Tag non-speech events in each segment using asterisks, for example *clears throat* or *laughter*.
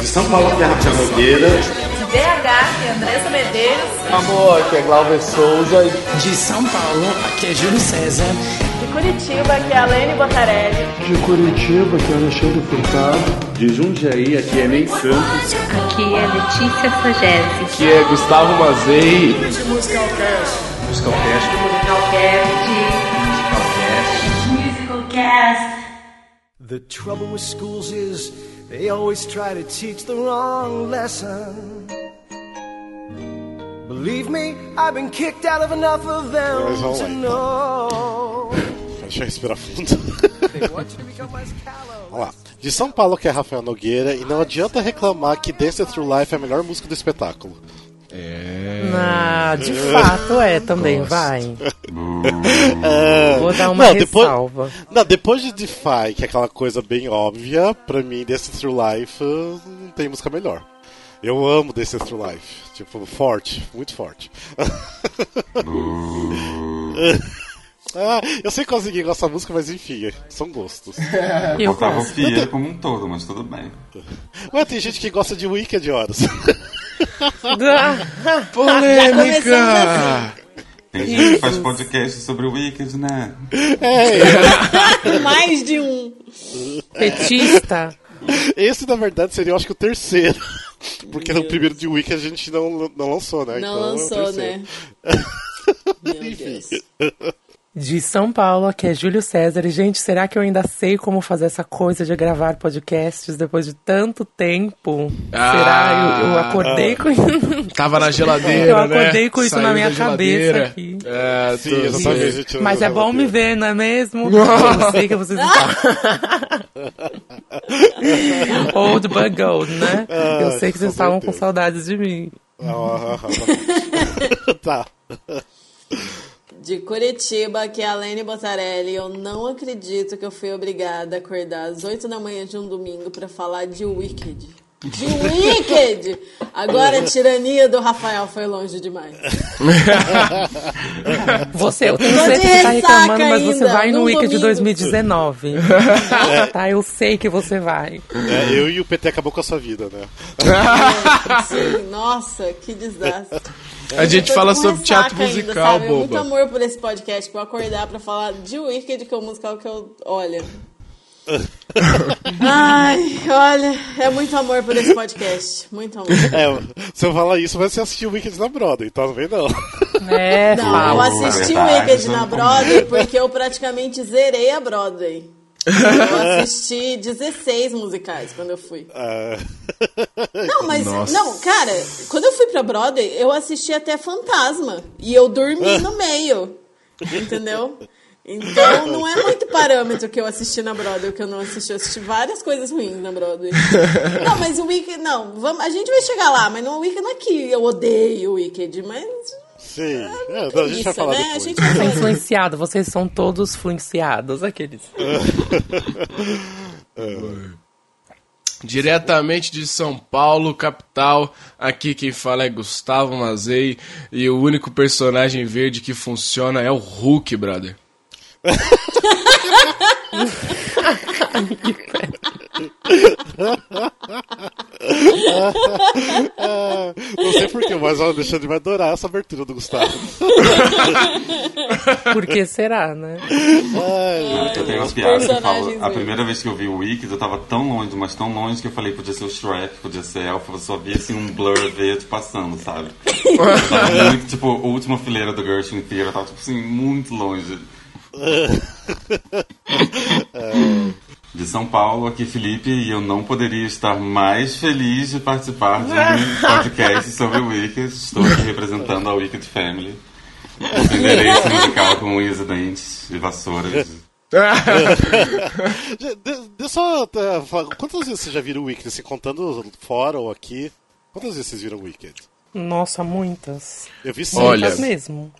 De São Paulo, que é Rafael Nogueira. De BH, que é Andressa Medeiros. Amor, aqui é Glauber Souza. De São Paulo, aqui é Júlio César. De Curitiba, que é Alene Botarelli. De Curitiba, que é Alexandre Furtado. De Jundiaí, aqui é Ney Santos. Aqui é Letícia Sagese. Aqui é Gustavo Mazei. Musicalcast. Musicalcast. Musicalcast. Musicalcast. The trouble with schools is they always try to teach the wrong lesson. Believe me, I've been kicked out of enough of them Mas vamos to lá, know. *laughs* Deixa eu respirar fundo. They want you to become less callow. Vamos lá. De São Paulo, que é Rafael Nogueira. E não adianta reclamar que Dance Through Life é a melhor música do espetáculo. Ah, de fato é também, vai. Vou dar uma Não, depois- ressalva. Não, depois de Defy, que é aquela coisa bem óbvia, pra mim, Dance Through Life não tem música melhor. Eu amo Dance Through Life. Tipo, forte, muito forte. *laughs* ah, eu sei que ninguém gosta da música, mas enfim, são gostos. Eu Faltava o gosto. Como um todo, mas tudo bem. Mas tem gente que gosta de Wicked horas. *laughs* *laughs* Polêmica! Tem gente que faz podcast sobre o Wicked, né? Mais de um. Petista. Esse, na verdade, seria, eu acho que o terceiro. Porque no primeiro de Wicked a gente não, não lançou, né? Não Então, é lançou, terceiro. né? *laughs* Meu Deus. De São Paulo, que é Júlio César. E, gente, será que eu ainda sei como fazer essa coisa de gravar podcasts depois de tanto tempo? Ah. será? Eu, eu acordei com Tava na geladeira, Eu acordei né? com isso Saiu na minha cabeça aqui. É, Sim, tô- exatamente. a gente Mas é bom me ver, não é mesmo? Eu sei que vocês estão. *laughs* Old but gold, né? Eu Ah, sei que vocês estavam com saudades de mim. Ah, ah, ah, *laughs* tá. De Curitiba, que é a Lene Botarelli. Eu não acredito que eu fui obrigada a acordar às 8 da manhã de um domingo pra falar de Wicked. De Wicked! Agora a tirania do Rafael foi longe demais. Você, eu tenho certeza que tá reclamando, mas você vai no num Wicked domingo. 2019. *laughs* tá, eu sei que você vai. É, eu e o PT acabou com a sua vida, né? Sim, nossa, que desastre. A gente fala sobre teatro ressaca ainda, musical, sabe? Muito boba. amor por esse podcast, eu acordar pra falar de Wicked, que é o musical que eu. Olha. *laughs* Ai, olha, é muito amor por esse podcast. Muito amor. É, se eu falar isso, vai você assistir o Wicked na Broadway, então não vem não. É, Não, fala. eu assisti o Wicked na. Broadway porque eu praticamente zerei a Broadway. Eu assisti 16 musicais quando eu fui. Ah, Não, mas. Nossa. Não, cara, quando eu fui pra Broadway, eu assisti até Fantasma. E eu dormi no meio. Entendeu? Então *laughs* não é muito parâmetro que eu assisti na Broadway, que eu não assisti. Eu assisti várias coisas ruins na Broadway. *laughs* Não, mas o Wicked. Não, vamos, a gente vai chegar lá, mas não, o Wicked não é que eu odeio o Wicked, mas. sim. É, não, a gente vai falar né? A depois. gente vai falar. influenciado, vocês são todos influenciados, aqueles. *laughs* Diretamente de São Paulo, capital, aqui quem fala é Gustavo Mazei e o único personagem verde que funciona é o Hulk, brother. Não sei porquê, mas o Alexandre vai adorar essa abertura do Gustavo. Por que será, né? Eu tenho umas piadas que eu falo. A primeira vez que eu vi o Wicked, eu tava tão longe, mas tão longe que eu falei podia ser o Shrek, podia ser Elfa, eu só via assim um blur verde passando, sabe? *laughs* Eu tava muito, tipo, a última fileira do Gershwin Theater, eu tava, tipo assim, muito longe. *laughs* De São Paulo, aqui Felipe, e eu não poderia estar mais feliz de participar de um *laughs* podcast sobre o Wicked. Estou aqui representando a Wicked Family. Esse musical com unhas e dentes e vassouras. *laughs* De- de- Deixa eu só falar, quantas vezes vocês já viram o Wicked, assim, contando fora ou aqui? Quantas vezes vocês viram o Wicked? Nossa, muitas. Eu vi Olha, Muitas mesmo.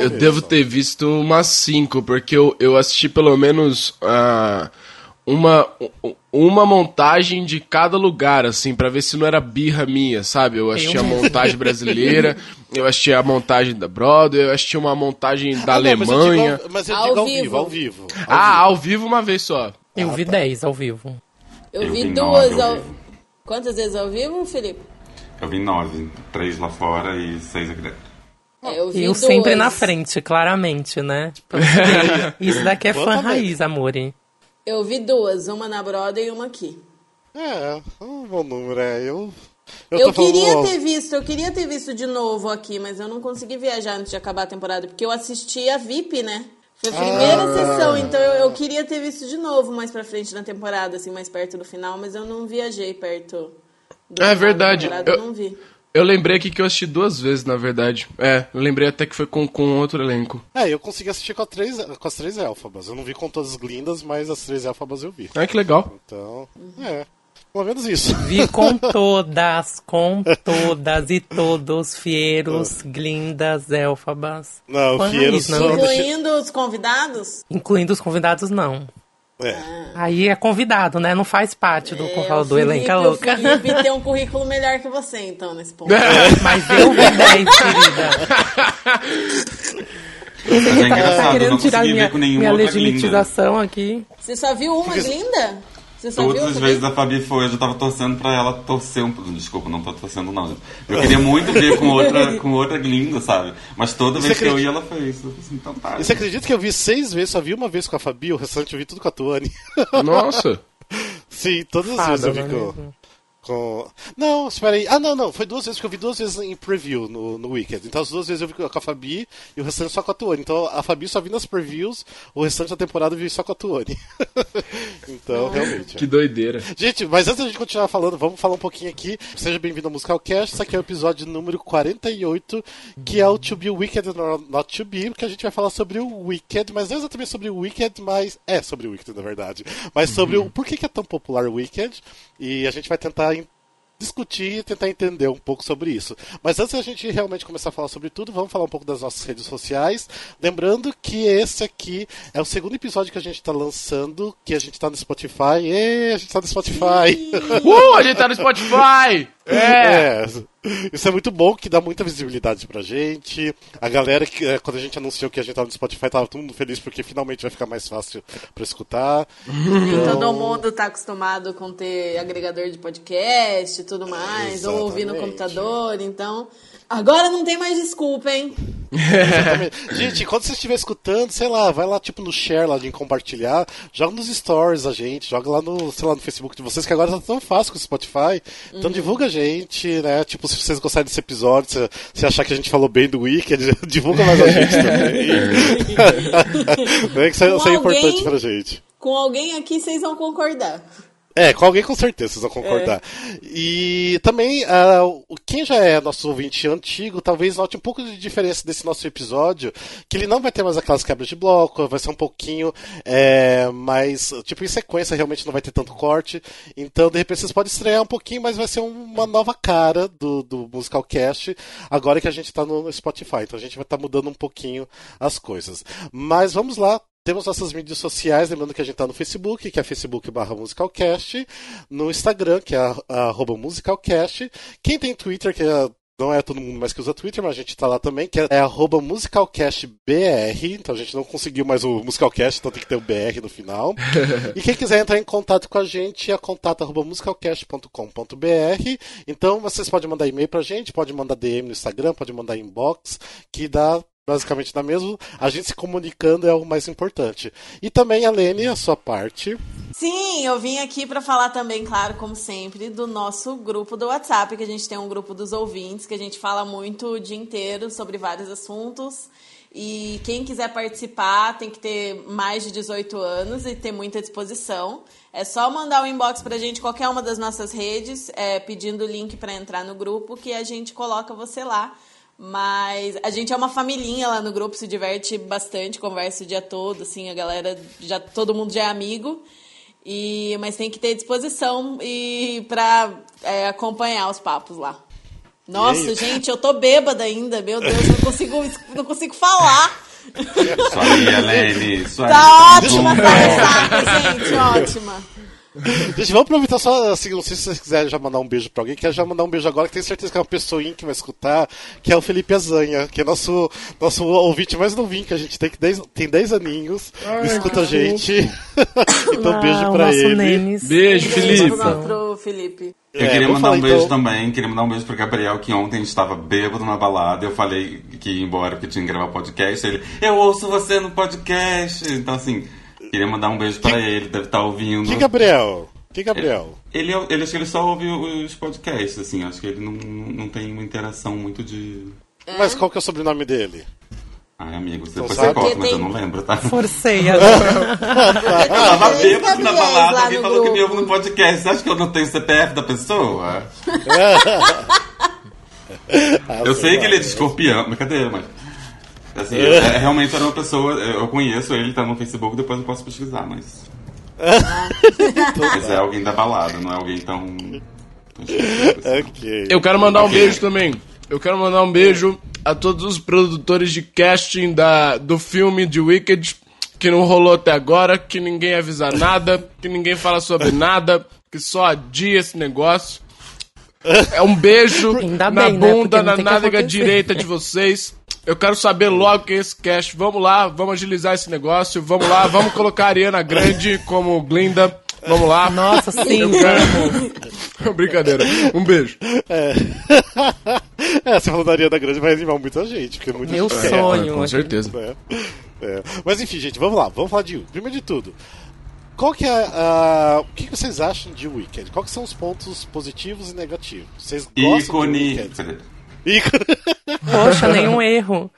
Eu devo ter visto umas cinco, porque eu, eu assisti pelo menos ah, uma, uma montagem de cada lugar, assim, pra ver se não era birra minha, sabe? Eu assisti a montagem brasileira, *laughs* eu assisti a montagem da Broadway, eu assisti uma montagem da Ah, não, mas eu Alemanha. digo- Mas eu Ao digo ao vivo. vivo, ao vivo. ao ah, vivo. ao vivo uma vez só. Eu vi 10 ao vivo. Eu, Eu vi vi duas nove ao ao... vivo. Quantas vezes ao vivo, Felipe? Eu vi nove, três lá fora e seis aqui dentro. É, eu sempre na frente, claramente, né? Ver. *laughs* Isso daqui é fã também. raiz, amore. Eu vi duas, uma na Broadway e uma aqui. É, um bom número, é. Eu, eu, Eu, falando queria alto. ter visto, eu queria ter visto de novo aqui, mas eu não consegui viajar antes de acabar a temporada, porque eu assisti a VIP, né? Foi a primeira Ah. sessão, então eu, eu queria ter visto de novo mais pra frente na temporada, assim, mais perto do final, mas eu não viajei perto do É final da verdade, temporada, eu- eu não vi. Eu lembrei aqui que eu assisti duas vezes, na verdade. É, eu lembrei até que foi com, com outro elenco. É, eu consegui assistir com, a três, com as três elfabas. Eu não vi com todas as glindas, mas as três elfabas eu vi. Ah, que legal. Então, é. Pelo menos isso. *laughs* Vi com todas, com todas e todos, fieros, glindas, elfabas. Não, raiz, não. Incluindo os convidados? Incluindo os convidados, não. É. Aí é convidado, né? Não faz parte do, o do elenco, é louca. O Felipe tem um *laughs* currículo melhor que você, então, nesse ponto. Mas eu vi 10, *laughs* querida. Mas é Tá engraçado, eu querendo não tirar minha, minha legitimização aqui. Você só viu uma glinda? Você Todas as vezes a Fabi foi, eu já tava torcendo pra ela torcer um Desculpa, não tô torcendo não. gente. Eu queria muito ver com outra, *laughs* com outra glinda, sabe? Mas toda vez que eu ia, acredita- ela fez. Eu falei assim, então tá. E você acredita que eu vi seis vezes, só vi uma vez com a Fabi, o restante eu vi tudo com a Tuane. Nossa. *laughs* Sim, todas as Fada, vezes eu vi com, mesmo? Com. Não, espera aí. Ah, não, não. Foi duas vezes que eu vi duas vezes em preview no, no Weekend. Então as duas vezes eu vi com a Fabi e o restante só com a Tuane. Então a Fabi só vi nas previews, o restante da temporada eu vi só com a Tuane. *laughs* então, realmente. Que doideira. Gente, mas antes da gente continuar falando, vamos falar um pouquinho aqui. Seja bem-vindo ao Musicalcast. Esse aqui é o episódio número 48, que é o To Be Wicked or Not To Be, porque a gente vai falar sobre o Wicked, mas não exatamente sobre o Wicked, mas é sobre o Wicked, na verdade. Mas sobre o por que que é tão popular o Wicked, e a gente vai tentar discutir e tentar entender um pouco sobre isso. Mas antes da gente realmente começar a falar sobre tudo, vamos falar um pouco das nossas redes sociais. Lembrando que esse aqui é o segundo episódio que a gente está lançando, que a gente está no Spotify. E a gente está no Spotify. Uh, a gente tá no Spotify! É! É, isso é muito bom, que dá muita visibilidade pra gente. A galera, que, é, quando a gente anunciou que a gente tava no Spotify, tava todo mundo feliz porque finalmente vai ficar mais fácil pra escutar. Então, todo mundo tá acostumado com ter agregador de podcast e tudo mais, ou ouvir no Exatamente. computador, então. Agora não tem mais desculpa, hein? *laughs* Gente, quando você estiver escutando, sei lá, vai lá tipo no share lá de compartilhar, joga nos stories a gente, joga lá no, sei lá, no Facebook de vocês, que agora tá tão fácil com o Spotify. Então divulga a gente, né? Tipo, se vocês gostarem desse episódio, se, se achar que a gente falou bem do Wicked, *laughs* divulga mais a gente também. *laughs* Não é que isso, é- isso é importante pra gente. Com alguém aqui vocês vão concordar. É, com alguém com certeza, vocês vão concordar. E também, o- quem já é nosso ouvinte antigo, talvez note um pouco de diferença desse nosso episódio, que ele não vai ter mais aquelas quebras de bloco, vai ser um pouquinho é, mais, tipo, em sequência, realmente não vai ter tanto corte. Então, de repente, vocês podem estrear um pouquinho, mas vai ser uma nova cara do, do Musicalcast, agora que a gente tá no Spotify. Então, a gente vai estar mudando um pouquinho as coisas. Mas vamos lá, temos nossas mídias sociais, lembrando que a gente tá no Facebook, que é Facebook barra Musicalcast, no Instagram, que é arroba Musicalcast. Quem tem Twitter, que é- não é todo mundo mais que usa Twitter, mas a gente tá lá também, que é, é arroba MusicalcastBR. Então a gente não conseguiu mais o Musicalcast, então tem que ter o BR no final. *laughs* e quem quiser entrar em contato com a gente é contato arroba musicalcast.com.br. Então vocês podem mandar e-mail pra gente, pode mandar DM no Instagram, pode mandar inbox, que dá basicamente dá mesmo. A gente se comunicando é o mais importante. E também a Lene, a sua parte. Sim, eu vim aqui para falar também, claro, como sempre, do nosso grupo do WhatsApp, que a gente tem um grupo dos ouvintes, que a gente fala muito o dia inteiro sobre vários assuntos. E quem quiser participar tem que ter mais de 18 anos e ter muita disposição. É só mandar um inbox pra gente, qualquer uma das nossas redes, é, pedindo o link para entrar no grupo, que a gente coloca você lá. Mas a gente é uma familhinha lá no grupo, se diverte bastante, conversa o dia todo, assim, a galera já todo mundo já é amigo. E mas tem que ter disposição e para acompanhar os papos lá. Nossa, gente, eu tô bêbada ainda, meu Deus, não consigo não consigo falar. Isso aí, Helene. Isso aí. Tá ótima essa ressaca, gente, ótima. *laughs* Gente, vamos aproveitar só, assim, não sei se vocês quiserem já mandar um beijo pra alguém, quero já mandar um beijo agora, que tenho certeza que é uma pessoinha que vai escutar, que é o Felipe Azanha, que é nosso, nosso ouvinte mais novinho, que a gente tem que 10, tem 10 aninhos, Ai, escuta a gente. *laughs* então, Ah, beijo pra nosso ele. Nenes. Beijo, Felipe. Pro Felipe. Eu É, queria mandar falar, um beijo então- também, queria mandar um beijo pro Gabriel, que ontem estava bêbado na balada. Eu falei que ia embora porque tinha que gravar podcast. Ele, eu ouço você no podcast. Então, assim, queria mandar um beijo pra ele, deve estar ouvindo. Que Gabriel? Que Gabriel? Ele, ele acho que ele só ouve os podcasts, assim, acho que ele não, não tem uma interação muito de. Mas qual que é o sobrenome dele? Ai, amigo, Então depois sabe? você corta, mas eu não lembro, tá? Forcei *laughs* Eu agora. tava Três bêbado na balada, alguém falou que me grupo. ouve no podcast. Você acha que eu não tenho CPF da pessoa? *laughs* eu sei que ele é de escorpião, brincadeira, mas. Assim, eu- é, realmente era uma pessoa, eu conheço ele, tá no Facebook, depois eu posso pesquisar, mas. *laughs* mas é alguém da balada, não é alguém tão. Ok. Eu quero mandar um Ok. beijo também. Eu quero mandar um beijo a todos os produtores de casting da, do filme de Wicked, que não rolou até agora, que ninguém avisa nada, que ninguém fala sobre nada, que só adia esse negócio. É um beijo Ainda na bem, né? bunda, não na nádega direita de vocês. Eu quero saber logo que é esse cast. Vamos lá, vamos agilizar esse negócio. Vamos lá, vamos colocar a Ariana Grande como Glinda. Vamos lá. Nossa, sim, Eu quero- *laughs* Brincadeira. Um beijo. É. *laughs* é, você falou da Ariana Grande vai animar muita gente, porque muita Meu gente quer, sonho. Com certeza. É. Mas enfim, gente, vamos lá, vamos falar de Primeiro de tudo, qual que é a. O que vocês acham de Wicked? Quais que são os pontos positivos e negativos? Vocês gostam de Ícone. Wicked? Ícone. *laughs* Poxa, nenhum erro.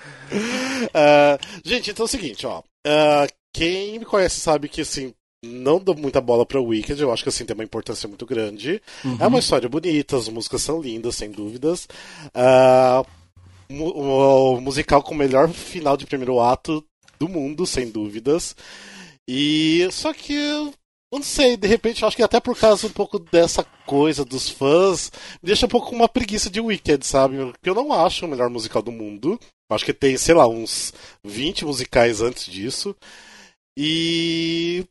Ah, *laughs* gente, então é o seguinte, ó. Ah, quem me conhece sabe que, assim, não dou muita bola pra Wicked. Eu acho que, assim, tem uma importância muito grande. É uma história bonita, as músicas são lindas, sem dúvidas. Mu- o musical com o melhor final de primeiro ato do mundo, sem dúvidas. E só que não sei, de repente eu acho que até por causa um pouco dessa coisa dos fãs, me deixa um pouco com uma preguiça de Wicked, sabe? Porque eu não acho o melhor musical do mundo. Acho que tem, sei lá, uns 20 musicais antes disso. E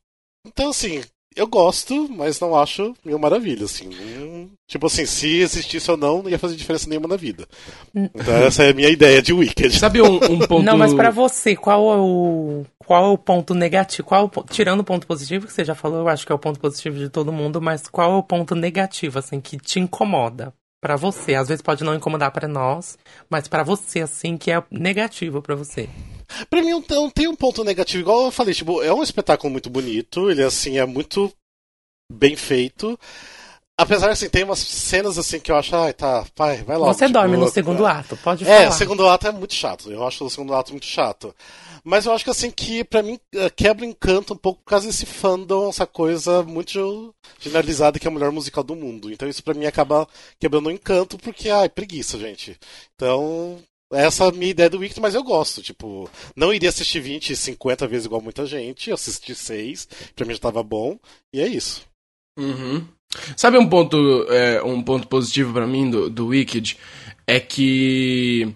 então assim, eu gosto, mas não acho mil maravilha, assim. Não- Tipo assim, se existisse ou não, não ia fazer diferença nenhuma na vida. Então essa é a minha ideia de Wicked. Sabe um, um ponto. Não, mas pra você, qual é o qual é o ponto negativo? Qual é o tirando o ponto positivo que você já falou, eu acho que é o ponto positivo de todo mundo, mas qual é o ponto negativo assim que te incomoda pra você? Às vezes pode não incomodar pra nós, mas pra você assim que é negativo pra você. Pra mim não tem um ponto negativo, igual eu falei, tipo, é um espetáculo muito bonito, ele assim é muito bem feito. Apesar assim, tem umas cenas assim que eu acho, ai, tá, vai, vai logo. você tipo, dorme no segundo ato, pode É, falar. o segundo ato é muito chato. Eu acho o segundo ato muito chato. Mas eu acho que assim que pra mim eh, quebra o encanto um pouco por causa desse fandom, essa coisa muito generalizada que é o melhor musical do mundo. Então isso pra mim acaba quebrando o encanto porque ai, preguiça, gente. Então, essa é a minha ideia do Wicked, mas eu gosto, tipo, não iria assistir 20, 50 vezes igual muita gente, eu assisti 6, pra mim já tava bom, e é isso. Uhum. Sabe um ponto, é, um ponto positivo pra mim do, do Wicked? É que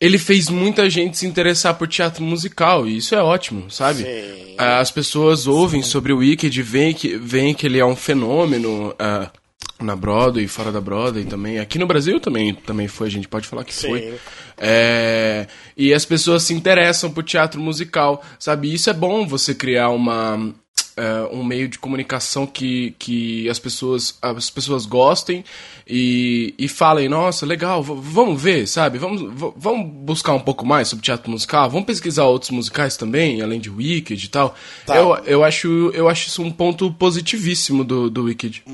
ele fez muita gente se interessar por teatro musical, e isso é ótimo, sabe? Sim. As pessoas ouvem sobre o Wicked, veem que, veem que ele é um fenômeno ah, na Broadway, fora da Broadway também. Aqui no Brasil também, também foi, a gente pode falar que Sim. foi. É, e as pessoas se interessam por teatro musical, sabe? Isso é bom você criar uma, é, um meio de comunicação que, que as, pessoas, as pessoas gostem e, e falem, nossa, legal, vamos ver, sabe? Vamos, vamos buscar um pouco mais sobre teatro musical, vamos pesquisar outros musicais também, além de Wicked e tal. Tá. Eu, eu, acho, eu acho isso um ponto positivíssimo do, do Wicked.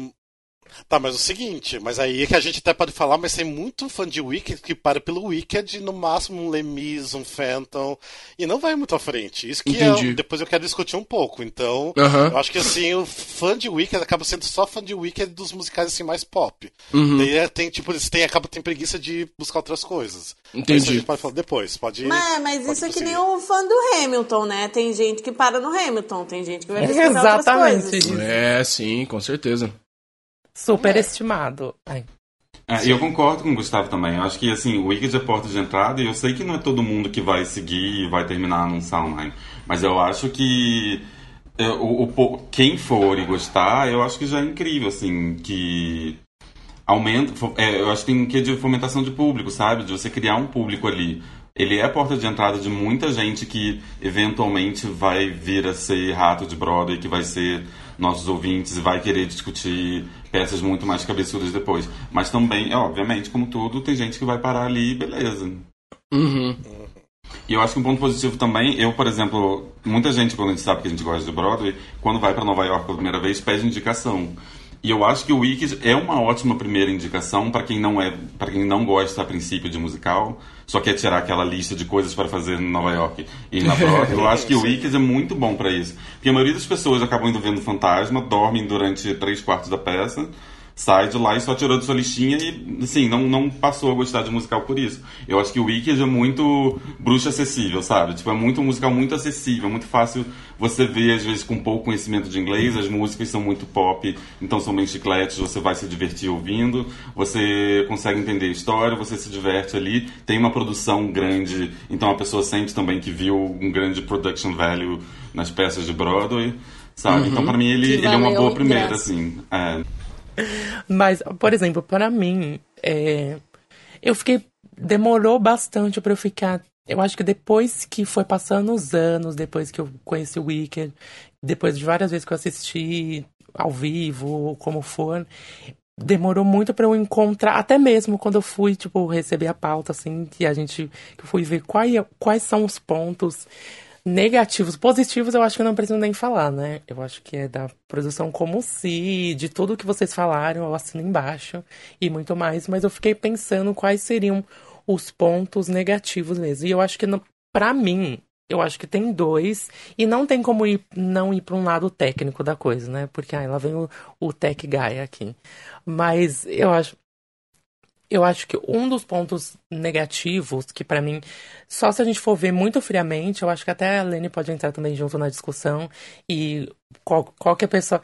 Tá, mas o seguinte, mas aí é que a gente até pode falar, mas tem muito fã de Wicked que para pelo Wicked, no máximo um Lemis, um Phantom, e não vai muito à frente. Isso que Entendi. é, depois eu quero discutir um pouco. Então, Aham. eu acho que assim, o fã de Wicked acaba sendo só fã de Wicked dos musicais assim mais pop. Uhum. Daí é, tem, tipo, eles têm, acaba tem preguiça de buscar outras coisas. Mas Entendi. Isso a gente pode falar depois, pode Mas, mas pode isso é que nem o fã do Hamilton, né? Tem gente que para no Hamilton, tem gente que vai pesquisar outras Exatamente. coisas. É, sim, com certeza. Superestimado. Ai. É, eu concordo com o Gustavo também. Eu acho que assim, o Wicked é porta de entrada e eu sei que não é todo mundo que vai seguir e vai terminar num Soundline. Mas eu acho que é, o, o, quem for e gostar, eu acho que já é incrível, assim, que aumenta. É, eu acho que tem um de fomentação de público, sabe? De você criar um público ali. Ele é a porta de entrada de muita gente que eventualmente vai vir a ser rato de Broadway, que vai ser nossos ouvintes vai querer discutir peças muito mais cabeçudas depois. Mas também, é, obviamente, como tudo, tem gente que vai parar ali e beleza. Uhum. E eu acho que um ponto positivo também, eu, por exemplo, muita gente, quando a gente sabe que a gente gosta de Broadway, quando vai para Nova York pela primeira vez, pede indicação. E eu acho que o Wicked é uma ótima primeira indicação para quem não é, para quem não gosta a princípio de musical, só quer tirar aquela lista de coisas para fazer em Nova York e na Broadway. eu acho que o *laughs* Wicked é muito bom para isso, porque a maioria das pessoas acabam indo vendo Fantasma, dormem durante três quartos da peça sai de lá e só tirou de sua listinha e, assim, não, não passou a gostar de musical por isso. Eu acho que o Wicked é muito bruxa acessível, sabe? Tipo, é muito um musical muito acessível, muito fácil você ver, às vezes, com pouco conhecimento de inglês, as músicas são muito pop, então são bem chicletes, você vai se divertir ouvindo, você consegue entender a história, você se diverte ali, tem uma produção grande, então a pessoa sente também que viu um grande production value nas peças de Broadway, sabe? Uhum. Então, para mim, ele, ele é uma boa primeira, assim. É. Mas, por exemplo, para mim, é, eu fiquei. Demorou bastante para eu ficar. Eu acho que depois que foi passando os anos, depois que eu conheci o Wicked, depois de várias vezes que eu assisti ao vivo, como for, demorou muito para eu encontrar, até mesmo quando eu fui, tipo, receber a pauta, assim, que a gente, que eu fui ver quais, quais são os pontos Negativos. Positivos eu acho que não preciso nem falar, né? Eu acho que é da produção como se, de tudo que vocês falaram, eu assino embaixo e muito mais, mas eu fiquei pensando quais seriam os pontos negativos mesmo. E eu acho que, para mim, eu acho que tem dois, e não tem como ir, não ir para um lado técnico da coisa, né? Porque aí lá vem o, o tech guy aqui. Mas eu acho eu acho que um dos pontos negativos, que para mim, só se a gente for ver muito friamente, eu acho que até a Lene pode entrar também junto na discussão, e qual, qualquer pessoa.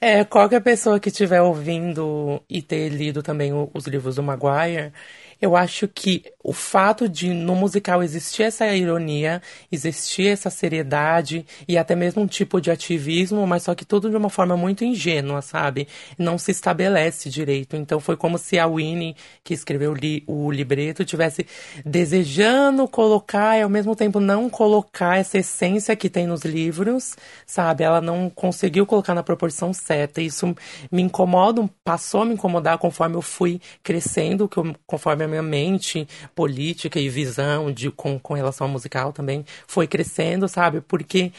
É, qualquer pessoa que estiver ouvindo e ter lido também os livros do Maguire, eu acho que o fato de no musical existir essa ironia, existir essa seriedade e até mesmo um tipo de ativismo, mas só que tudo de uma forma muito ingênua, sabe? Não se estabelece direito. Então foi como se a Winnie, que escreveu li o libreto, tivesse desejando colocar e ao mesmo tempo não colocar essa essência que tem nos livros, sabe? Ela não conseguiu colocar na proporção certa. Isso me incomoda, passou a me incomodar conforme eu fui crescendo, conforme minha mente política e visão de, com, com relação ao musical também foi crescendo, sabe? Porque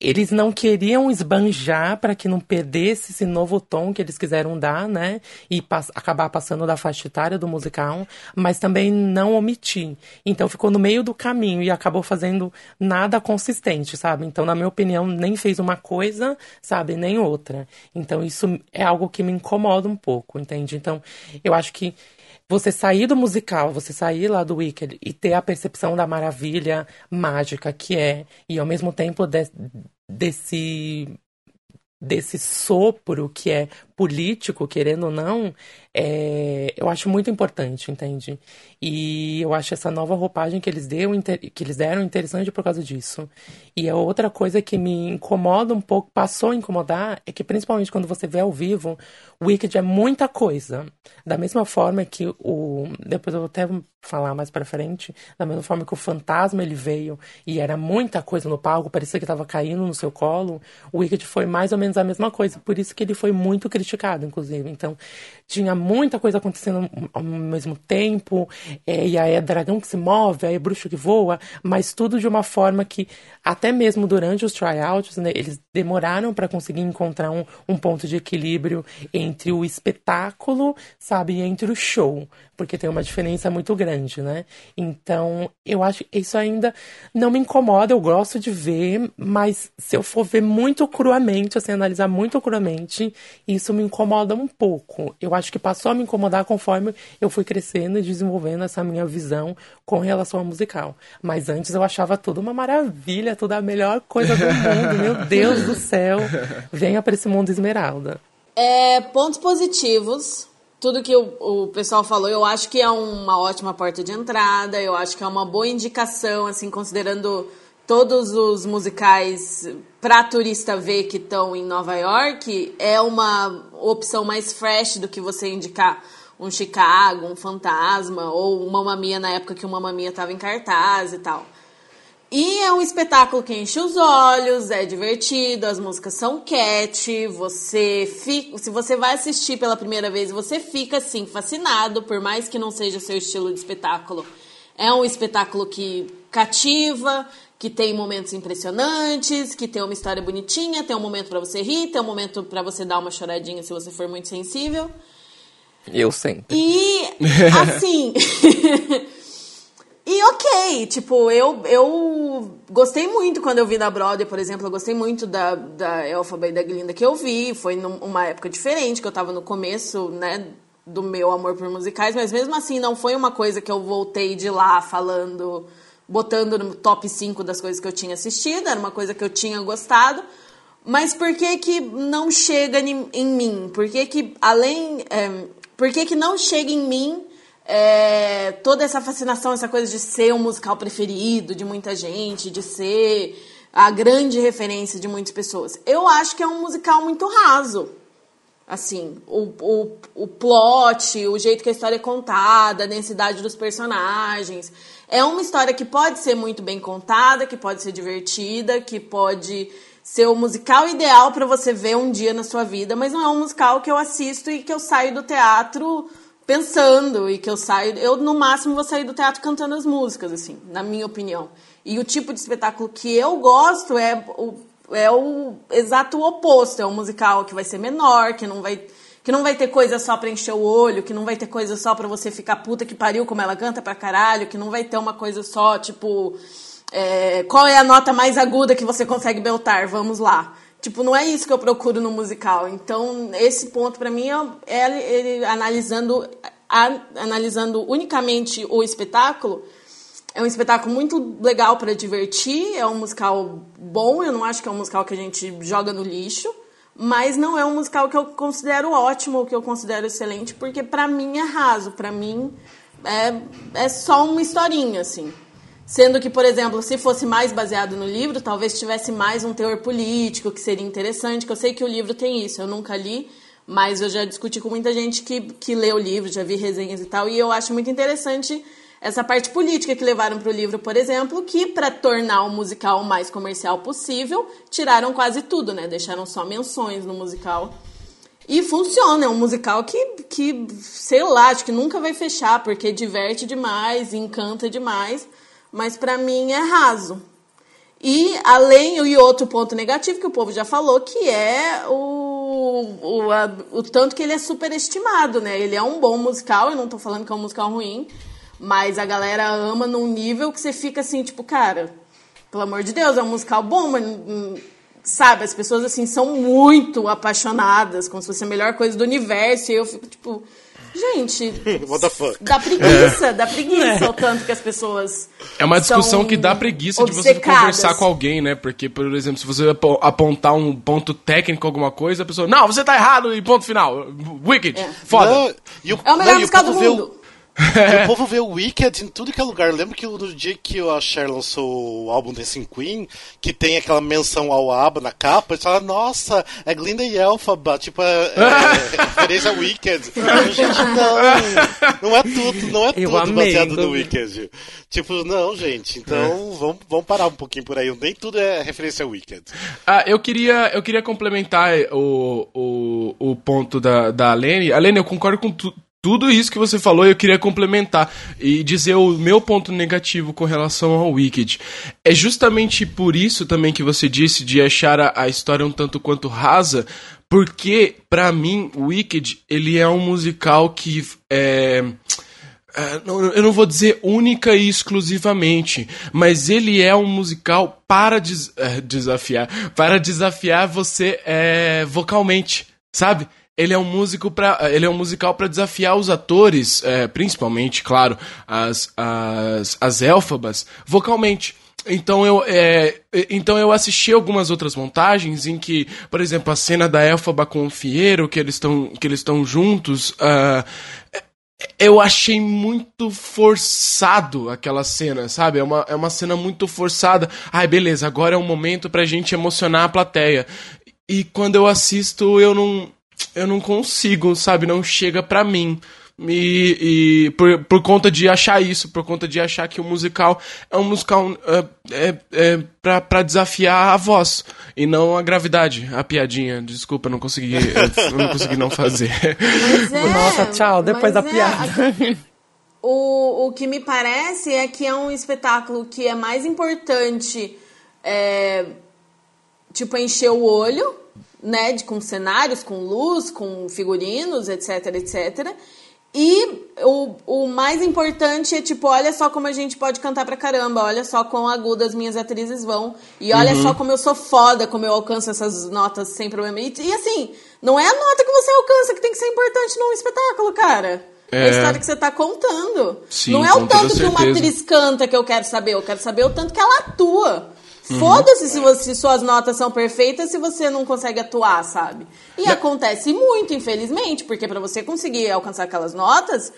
eles não queriam esbanjar para que não perdesse esse novo tom que eles quiseram dar, né? E pass acabar passando da faixa etária do musical, mas também não omitir. Então ficou no meio do caminho e acabou fazendo nada consistente, sabe? Então, na minha opinião, nem fez uma coisa, sabe? Nem outra. Então, isso é algo que me incomoda um pouco, entende? Então, eu acho que você sair do musical, você sair lá do Wicked e ter a percepção da maravilha mágica que é, e ao mesmo tempo de, desse desse sopro que é político, querendo ou não, é, eu acho muito importante, entende? E eu acho essa nova roupagem que eles, deu, que eles deram interessante por causa disso. E a outra coisa que me incomoda um pouco, passou a incomodar, é que principalmente quando você vê ao vivo, o Wicked é muita coisa. Da mesma forma que o. Depois eu vou até falar mais pra frente. Da mesma forma que o fantasma ele veio e era muita coisa no palco, parecia que estava caindo no seu colo. O Wicked foi mais ou menos a mesma coisa. Por isso que ele foi muito criticado, inclusive. Então, tinha muita coisa acontecendo ao mesmo tempo, é, e aí é dragão que se move, aí é bruxo que voa, mas tudo de uma forma que, até mesmo durante os tryouts, né, eles demoraram para conseguir encontrar um, um ponto de equilíbrio entre o espetáculo, sabe, e entre o show, porque tem uma diferença muito grande, né? Então, eu acho que isso ainda não me incomoda, eu gosto de ver, mas se eu for ver muito cruamente, assim, analisar muito cruamente, isso me incomoda um pouco. Eu acho que passou a me incomodar conforme eu fui crescendo e desenvolvendo essa minha visão com relação ao musical. Mas antes eu achava tudo uma maravilha, tudo a melhor coisa do mundo. Meu Deus do céu, venha para esse mundo esmeralda. É, pontos positivos. Tudo que o, o pessoal falou, eu acho que é uma ótima porta de entrada, eu acho que é uma boa indicação, assim, considerando todos os musicais pra turista ver que estão em Nova York é uma opção mais fresh do que você indicar um Chicago, um Fantasma ou uma Mamia na época que uma Mamia estava em cartaz e tal. E é um espetáculo que enche os olhos, é divertido, as músicas são catchy, você fica, se você vai assistir pela primeira vez, você fica assim fascinado, por mais que não seja seu estilo de espetáculo. É um espetáculo que cativa, que tem momentos impressionantes, que tem uma história bonitinha, tem um momento para você rir, tem um momento para você dar uma choradinha se você for muito sensível. Eu sempre. E *laughs* assim, *laughs* E ok, tipo, eu, eu gostei muito quando eu vi da Broadway, por exemplo, eu gostei muito da, da Elfaba e da Glinda que eu vi, foi numa época diferente, que eu tava no começo, né, do meu amor por musicais, mas mesmo assim não foi uma coisa que eu voltei de lá falando, botando no top 5 das coisas que eu tinha assistido, era uma coisa que eu tinha gostado, mas por que que não chega em, mim? Por que que, além, é, por que que não chega em mim é, toda essa fascinação, essa coisa de ser um musical preferido de muita gente, de ser a grande referência de muitas pessoas. Eu acho que é um musical muito raso. Assim, o, o, o plot, o jeito que a história é contada, a densidade dos personagens. É uma história que pode ser muito bem contada, que pode ser divertida, que pode ser o musical ideal para você ver um dia na sua vida, mas não é um musical que eu assisto e que eu saio do teatro pensando e que eu saio. Eu, no máximo, vou sair do teatro cantando as músicas, assim, na minha opinião. E o tipo de espetáculo que eu gosto é o, é o exato oposto. É um musical que vai ser menor, que não vai. Que não vai ter coisa só pra encher o olho, que não vai ter coisa só pra você ficar puta que pariu como ela canta pra caralho, que não vai ter uma coisa só, tipo. É, qual é a nota mais aguda que você consegue beltar? Vamos lá. Tipo, não é isso que eu procuro no musical. Então, esse ponto para mim é, é ele analisando, a, analisando unicamente o espetáculo. É um espetáculo muito legal para divertir, é um musical bom, eu não acho que é um musical que a gente joga no lixo, mas não é um musical que eu considero ótimo ou que eu considero excelente, porque para mim é raso, para mim é, é só uma historinha, assim. Sendo que, por exemplo, se fosse mais baseado no livro, talvez tivesse mais um teor político, que seria interessante, que eu sei que o livro tem isso, eu nunca li, mas eu já discuti com muita gente que, que lê o livro, já vi resenhas e tal, e eu acho muito interessante essa parte política que levaram para o livro, por exemplo, que para tornar o musical o mais comercial possível, tiraram quase tudo, né? Deixaram só menções no musical. E funciona, é um musical que, que sei lá, acho que nunca vai fechar, porque diverte demais, encanta demais mas para mim é raso. E além e outro ponto negativo que o povo já falou, que é o, o, a, o tanto que ele é superestimado, né? Ele é um bom musical, eu não tô falando que é um musical ruim, mas a galera ama num nível que você fica assim, tipo, cara, pelo amor de Deus, é um musical bom, mas hum, sabe, as pessoas assim são muito apaixonadas, como se fosse a melhor coisa do universo, e eu fico tipo, Gente, *laughs* What the fuck? dá preguiça, dá preguiça o tanto que as pessoas. É uma discussão são que dá preguiça de você obcecadas. conversar com alguém, né? Porque, por exemplo, se você apo- apontar um ponto técnico, alguma coisa, a pessoa, não, você tá errado e ponto final. Wicked, foda. Não, e o, É o melhor não, musical do mundo. O povo vê o Wicked em tudo que é lugar. Eu lembro que no dia que a Cher lançou o álbum Dancing Queen, que tem aquela menção ao ABBA na capa, eles falam, nossa, é Glinda e Elphaba, tipo, é, é referência ao Wicked. *laughs* Eu, Gente, não, não é tudo, não é Eu tudo amei, baseado no. Wicked. Tipo, não, gente, então vamos, vamos parar um pouquinho por aí. Nem tudo é referência ao Wicked. Ah, eu queria, eu queria complementar o, o, o ponto da, da Lene. Alene, eu concordo com tu- tudo isso que você falou eu queria complementar e dizer o meu ponto negativo com relação ao Wicked. É justamente por isso também que você disse de achar a, a história um tanto quanto rasa, porque, pra mim, o Wicked, ele é um musical que é... É, eu não vou dizer única e exclusivamente, mas ele é um musical para des- é, desafiar, para desafiar você é, vocalmente, sabe? Ele é um músico para, ele é um musical para desafiar os atores, é, principalmente, claro, as as, as élfabas, vocalmente. Então eu, é, então eu assisti algumas outras montagens em que, por exemplo, a cena da Elfaba com o Fieiro, que eles estão juntos, ah, eu achei muito forçado aquela cena, sabe? É uma, é uma cena muito forçada. Ai, beleza, agora é o momento pra gente emocionar a plateia. E quando eu assisto, eu não, eu não consigo, sabe? Não chega pra mim. E, e por, por conta de achar isso, por conta de achar que o musical é um musical uh, é, é pra, pra desafiar a voz e não a gravidade, a piadinha. Desculpa, eu não consegui, eu, *laughs* não consegui não fazer. Mas é, Nossa, tchau, depois da é, piada. O, o que me parece é que é um espetáculo que é mais importante, é, tipo, encher o olho, né, de, com cenários, com luz, com figurinos, etc, etc. E o, o mais importante é, tipo, olha só como a gente pode cantar pra caramba, olha só quão agudas minhas atrizes vão, e olha só como eu sou foda, como eu alcanço essas notas sem problema. E, e assim, não é a nota que você alcança que tem que ser importante num espetáculo, cara. É a É. história que você tá contando. Sim, não é o tanto que uma atriz canta que eu quero saber, eu quero saber o tanto que ela atua. Uhum. Foda-se se, você- se suas notas são perfeitas se você não consegue atuar, sabe? E acontece muito, infelizmente, porque pra você conseguir alcançar aquelas notas,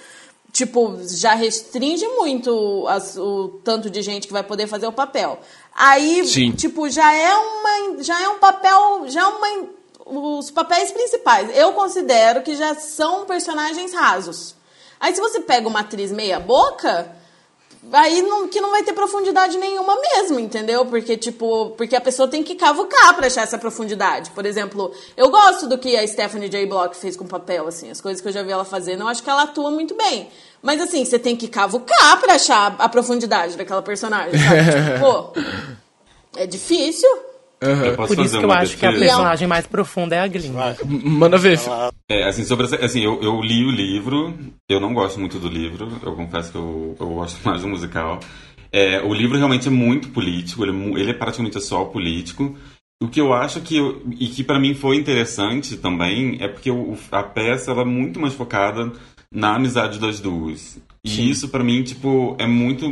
tipo, já restringe muito as- o tanto de gente que vai poder fazer o papel. Aí, Sim. tipo, já é uma já é um papel, já é uma os papéis principais, eu considero que já são personagens rasos. Aí se você pega uma atriz meia boca, aí não, que não vai ter profundidade nenhuma mesmo, entendeu? Porque, tipo, porque a pessoa tem que cavucar pra achar essa profundidade. Por exemplo, eu gosto do que a Stephanie J. Block fez com o papel, assim, as coisas que eu já vi ela fazendo, eu acho que ela atua muito bem. Mas assim, você tem que cavucar pra achar a profundidade daquela personagem, sabe? *laughs* tipo, pô, é difícil. Posso Por isso que eu acho que a defesa? personagem mais profunda é a Glinda. Manda ver. É, assim, sobre essa, assim, eu, eu li o livro, eu não gosto muito do livro, eu confesso que eu, eu gosto *laughs* mais do musical. É, o livro realmente é muito político, ele, é ele é praticamente só político. O que eu acho que, eu- e que para mim foi interessante também, é porque o- a peça ela é muito mais focada na amizade das duas. E isso para mim, tipo, é muito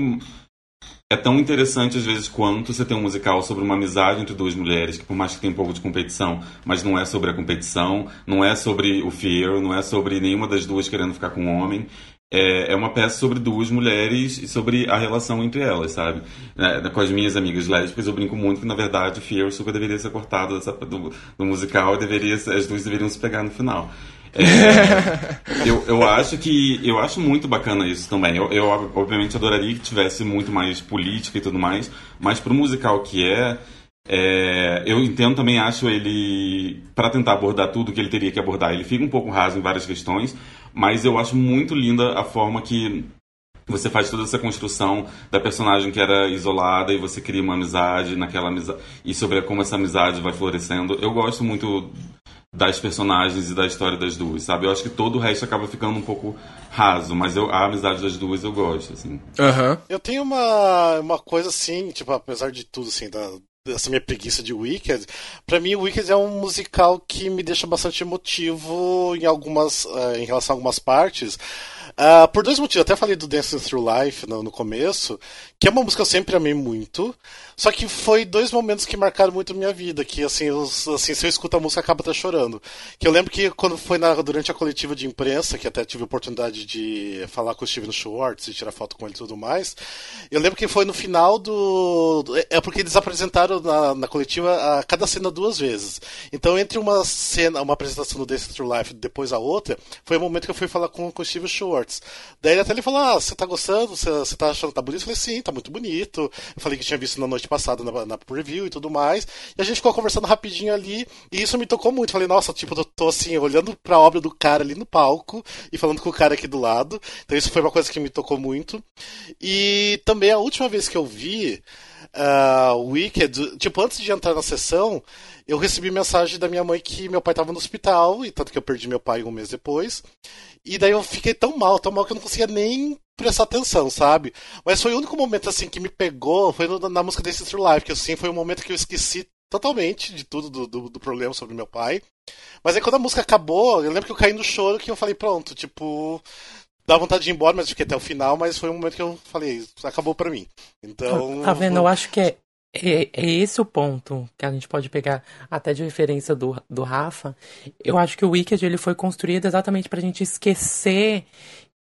é tão interessante às vezes quanto você tem um musical sobre uma amizade entre duas mulheres, que por mais que tenha um pouco de competição, mas não é sobre a competição, não é sobre o fear, não é sobre nenhuma das duas querendo ficar com um homem. É, é uma peça sobre duas mulheres e sobre a relação entre elas, sabe? É, com as minhas amigas lésbicas, eu brinco muito que, na verdade, o Fear super deveria ser cortado dessa- do, do musical e deveria, as duas deveriam se pegar no final. É, eu, eu acho que eu acho muito bacana isso também. Eu, eu, obviamente adoraria que tivesse muito mais política e tudo mais, mas pro musical que é, é, eu entendo também acho ele para tentar abordar tudo que ele teria que abordar. Ele fica um pouco raso em várias questões, mas eu acho muito linda a forma que você faz toda essa construção da personagem que era isolada e você cria uma amizade naquela amizade e sobre como essa amizade vai florescendo. Eu gosto muito das personagens e da história das duas, sabe? Eu acho que todo o resto acaba ficando um pouco raso, mas eu, a amizade das duas eu gosto, assim. Aham. Eu tenho uma, uma coisa assim, tipo, apesar de tudo, assim, da, dessa minha preguiça de Wicked, pra mim o Wicked é um musical que me deixa bastante emotivo em algumas, eh, em relação a algumas partes. Ah, por dois motivos, até falei do Dancing Through Life no, no começo, que é uma música que eu sempre amei muito, só que foi dois momentos que marcaram muito a minha vida, que assim, os- assim se eu escuto a música acaba até chorando. Que eu lembro que quando foi na- durante a coletiva de imprensa, que até tive a oportunidade de falar com o Steven Schwartz e tirar foto com ele e tudo mais, eu lembro que foi no final do. É porque eles apresentaram na, na coletiva a cada cena duas vezes. Então, entre uma cena, uma apresentação do Dance Through Life depois a outra, foi o momento que eu fui falar com, com o Steven Schwartz. Daí ele até ele falou: Ah, você tá gostando? Você, você tá achando que tá bonito? Eu falei: Sim, tá muito bonito. Eu falei que tinha visto na noite passada na, na preview e tudo mais. E a gente ficou conversando rapidinho ali. E isso me tocou muito. Falei: Nossa, tipo, eu tô assim, olhando pra obra do cara ali no palco e falando com o cara aqui do lado. Então, isso foi uma coisa que me tocou muito. E também a última vez que eu vi uh, Wicked, tipo, antes de entrar na sessão, eu recebi mensagem da minha mãe que meu pai estava no hospital, e tanto que eu perdi meu pai um mês depois. E daí eu fiquei tão mal, tão mal que eu não conseguia nem prestar atenção, sabe? Mas foi o único momento assim que me pegou, foi no- na música desse True Life, que assim foi um momento que eu esqueci totalmente de tudo do, do, do problema sobre meu pai. Mas aí quando a música acabou, eu lembro que eu caí no choro que eu falei, pronto, tipo, dá vontade de ir embora, mas fiquei até o final, mas foi um momento que eu falei, acabou pra mim. Então. Tá vendo? Eu acho que é, é, é esse o ponto que a gente pode pegar até de referência do, do Rafa. Eu acho que o Wicked ele foi construído exatamente pra gente esquecer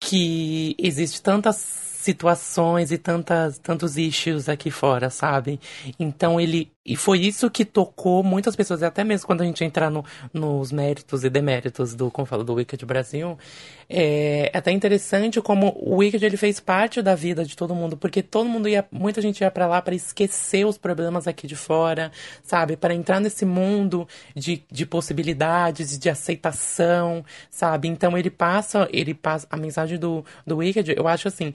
que existe tantas situações e tantas, tantos issues aqui fora, sabe? Então ele. E foi isso que tocou muitas pessoas, e até mesmo quando a gente entrar no, nos méritos e deméritos do, como falo, do Wicked Brasil, é, é até interessante como o Wicked ele fez parte da vida de todo mundo, porque todo mundo ia, muita gente ia para lá para esquecer os problemas aqui de fora, sabe? Para entrar nesse mundo de, de possibilidades, de aceitação, sabe? Então ele passa, ele passa a mensagem do, do Wicked, eu acho assim,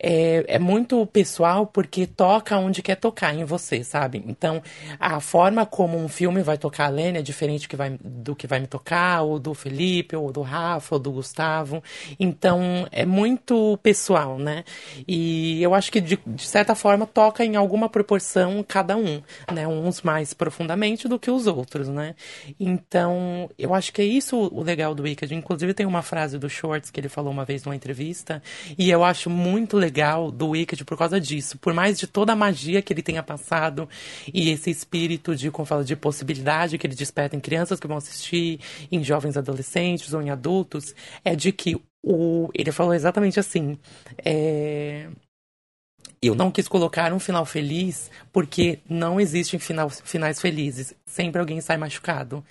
é, é muito pessoal porque toca onde quer tocar em você, sabe? Então, a forma como um filme vai tocar a Lene é diferente que vai, do que vai me tocar, ou do Felipe, ou do Rafa, ou do Gustavo. Então, é muito pessoal, né? E eu acho que, de, de certa forma, toca em alguma proporção cada um, né? Uns mais profundamente do que os outros, né? Então, eu acho que é isso o legal do Wicked. Inclusive, tem uma frase do Shorts que ele falou uma vez numa entrevista, e eu acho muito legal legal do Wicked por causa disso. Por mais de toda a magia que ele tenha passado e esse espírito de, como fala, de possibilidade que ele desperta em crianças que vão assistir, em jovens adolescentes ou em adultos, é de que o, ele falou exatamente assim. É, eu não quis colocar um final feliz porque não existem final, finais felizes. Sempre alguém sai machucado.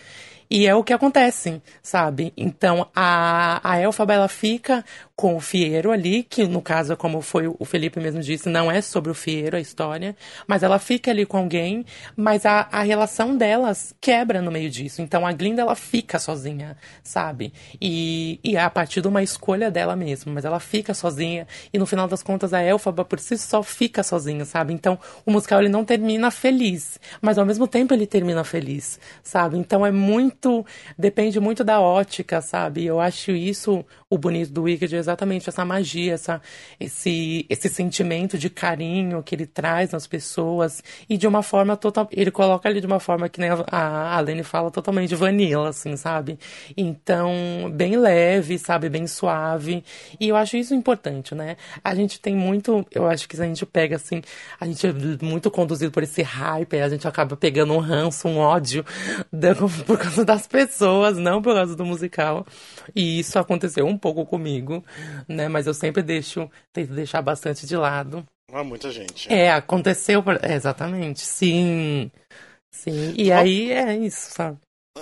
E é o que acontece, sabe? Então a, a Elfaba ela fica com o Fiero ali, que no caso, como foi o Felipe mesmo disse, não é sobre o Fiero a história, mas ela fica ali com alguém, mas a, a relação delas quebra no meio disso. Então a Glinda ela fica sozinha, sabe? E, e é a partir de uma escolha dela mesma, mas ela fica sozinha e no final das contas a Elfaba por si só fica sozinha, sabe? Então o musical ele não termina feliz, mas ao mesmo tempo ele termina feliz, sabe? Então é muito depende muito da ótica, sabe? Eu acho isso o bonito do Wicked é exatamente essa magia, essa, esse, esse sentimento de carinho que ele traz nas pessoas e de uma forma total. Ele coloca ali de uma forma que nem a, a Lene fala totalmente vanilla, assim, sabe? Então, bem leve, sabe? Bem suave. E eu acho isso importante, né? A gente tem muito. Eu acho que a gente pega assim. A gente é muito conduzido por esse hype, a gente acaba pegando um ranço, um ódio *laughs* por causa das pessoas, não por causa do musical. E isso aconteceu um pouco comigo, né? Mas eu sempre deixo, tento deixar bastante de lado. Ah, muita gente. É, aconteceu. É, exatamente. Sim. Sim. E aí é isso, sabe?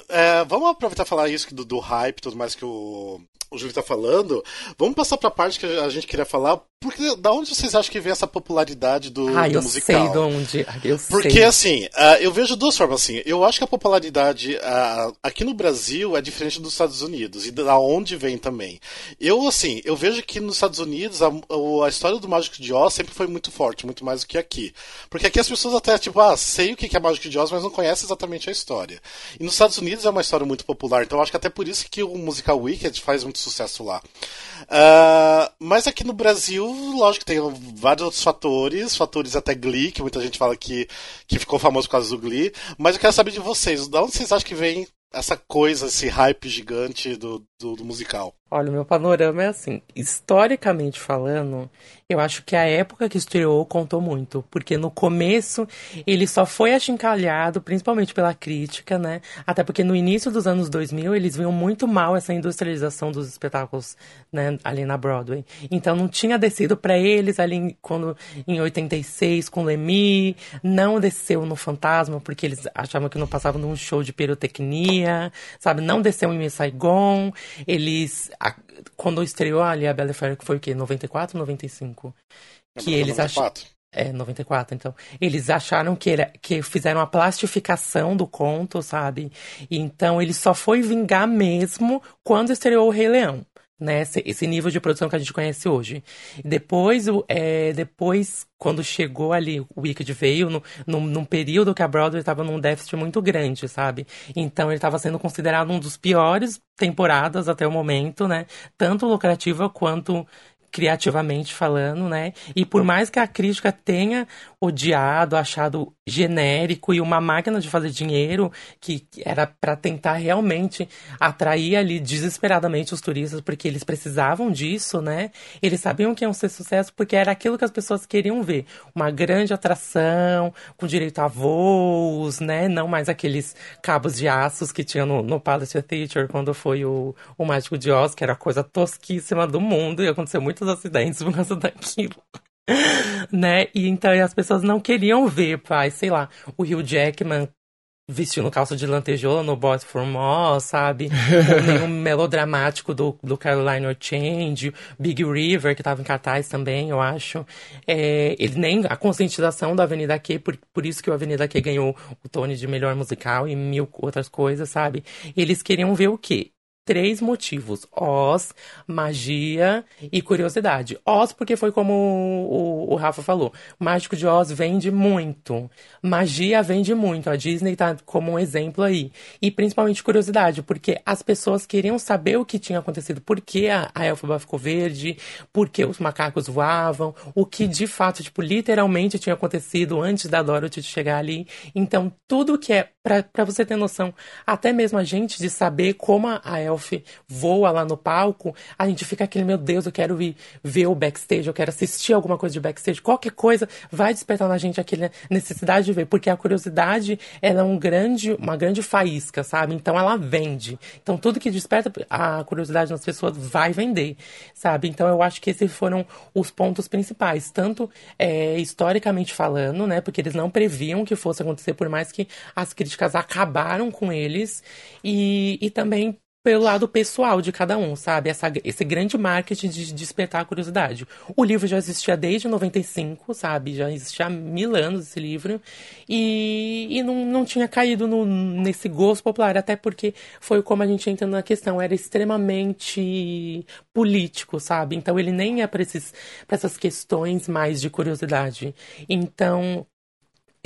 É, vamos aproveitar e falar isso do, do hype e tudo mais que o, o Júlio tá falando. Vamos passar pra parte que a gente queria falar. Porque da onde vocês acham que vem essa popularidade do, ah, do eu musical? Sei de onde. Eu porque sei. assim, uh, eu vejo duas formas assim. Eu acho que a popularidade uh, aqui no Brasil é diferente dos Estados Unidos e da onde vem também. Eu assim, eu vejo que nos Estados Unidos a, a história do Mágico de Oz sempre foi muito forte, muito mais do que aqui. Porque aqui as pessoas até tipo, ah, sei o que é Mágico de Oz, mas não conhecem exatamente a história. E nos Estados Unidos é uma história muito popular, então eu acho que até por isso que o musical Wicked faz muito sucesso lá. Uh, mas aqui no Brasil, lógico, tem vários outros fatores, fatores até Glee, que muita gente fala que, que ficou famoso por causa do Glee. Mas eu quero saber de vocês, de onde vocês acham que vem essa coisa, esse hype gigante do, do, do musical? Olha, o meu panorama é assim. Historicamente falando, eu acho que a época que estreou contou muito. Porque no começo ele só foi achincalhado, principalmente pela crítica, né? Até porque no início dos anos 2000 eles viam muito mal essa industrialização dos espetáculos né, ali na Broadway. Então não tinha descido para eles ali quando em 86 com Lemmy, não desceu no Fantasma porque eles achavam que não passava num show de pirotecnia, sabe? Não desceu em Saigon. Eles a, quando estreou ali a Bela Fera, que foi o quê? 94, 95? Que É, eles acharam. É, 94, então. Eles acharam que, era, que fizeram a plastificação do conto, sabe? Então ele só foi vingar mesmo quando estreou o Rei Leão. Né, esse, nível de produção que a gente conhece hoje. Depois, é, depois quando chegou ali, o Wicked veio no, num, num período que a Broadway estava num déficit muito grande, sabe? Então ele estava sendo considerado um dos piores temporadas até o momento, né? Tanto lucrativa quanto criativamente falando, né? E por mais que a crítica tenha odiado, achado genérico e uma máquina de fazer dinheiro que era para tentar realmente atrair ali desesperadamente os turistas porque eles precisavam disso, né? Eles sabiam que iam ser sucesso porque era aquilo que as pessoas queriam ver, uma grande atração com direito a voos, né? Não mais aqueles cabos de aços que tinha no, no Palace Theatre quando foi o, o Mágico de Oz, que era a coisa tosquíssima do mundo e aconteceu muitos acidentes por causa daquilo *laughs* né? E então as pessoas não queriam ver, pai, sei lá, o Hugh Jackman vestindo calça de lantejola no Boys for More, sabe? o *laughs* melodramático do, do Caroline Change, Big River, que tava em cartaz também, eu acho. É, ele nem a conscientização da Avenida Q, por, por isso que o Avenida Q ganhou o Tony de melhor musical e mil outras coisas, sabe? Eles queriam ver o quê? Três motivos: Oz, magia e curiosidade. Oz, porque foi como o, o, Rafa falou: Mágico de Oz vende muito. Magia vende muito. A Disney tá como um exemplo aí. E principalmente curiosidade, porque as pessoas queriam saber o que tinha acontecido, por que a, a Elfaba ficou verde, por que os macacos voavam, o que de fato, tipo, literalmente tinha acontecido antes da Dorothy chegar ali. Então, tudo que é, para você ter noção, até mesmo a gente de saber como a Elfaba Elf voa lá no palco, a gente fica aquele, meu Deus, eu quero ir ver o backstage, eu quero assistir alguma coisa de backstage, qualquer coisa vai despertar na gente aquela necessidade de ver, porque a curiosidade ela é um grande, uma grande faísca, sabe? Então ela vende. Então tudo que desperta a curiosidade nas pessoas vai vender, sabe? Então eu acho que esses foram os pontos principais, tanto é, historicamente falando, né? Porque eles não previam que fosse acontecer, por mais que as críticas acabaram com eles, e, e também pelo lado pessoal de cada um, sabe? Essa, esse grande marketing de despertar a curiosidade. O livro já existia desde 95, sabe? Já existia há mil anos esse livro. E, e não, não tinha caído no, nesse gosto popular, até porque foi como a gente entra na questão, era extremamente político, sabe? Então ele nem ia para essas questões mais de curiosidade. Então,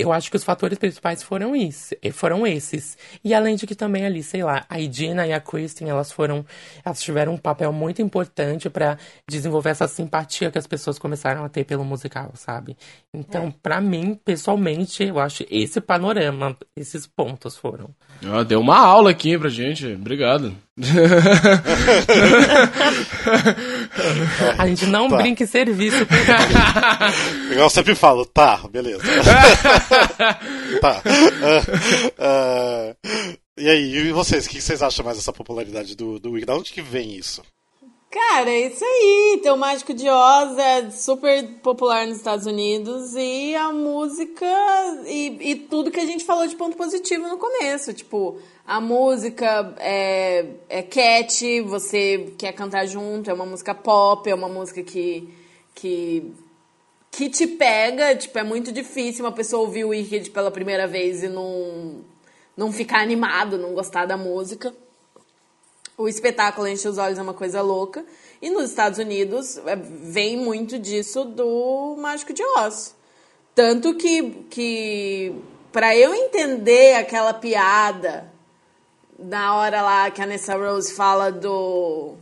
eu acho que os fatores principais foram isso, foram esses. E além de que também ali, sei lá, a Idina e a Kristen, elas foram, elas tiveram um papel muito importante para desenvolver essa simpatia que as pessoas começaram a ter pelo musical, sabe? Então, é. para mim, pessoalmente, eu acho esse panorama, esses pontos foram. Ah, deu uma aula aqui pra gente. Obrigado. *laughs* a gente não tá. brinca em serviço. *laughs* Igual eu sempre falo, tá, beleza. *laughs* tá. Uh, uh, e aí, e vocês, o que vocês acham mais dessa popularidade do, do Wiki? Da onde que vem isso? Cara, é isso aí. Então, o Mágico de Oz é super popular nos Estados Unidos e a música e, e tudo que a gente falou de ponto positivo no começo. Tipo, a música é, é cat, você quer cantar junto, é uma música pop, é uma música que, que, que te pega. Tipo, é muito difícil uma pessoa ouvir o Wicked pela primeira vez e não, não ficar animado, não gostar da música o espetáculo enche os olhos é uma coisa louca. E nos Estados Unidos é, vem muito disso do Mágico de Oz. Tanto que, que para eu entender aquela piada na hora lá que a Nessa Rose fala do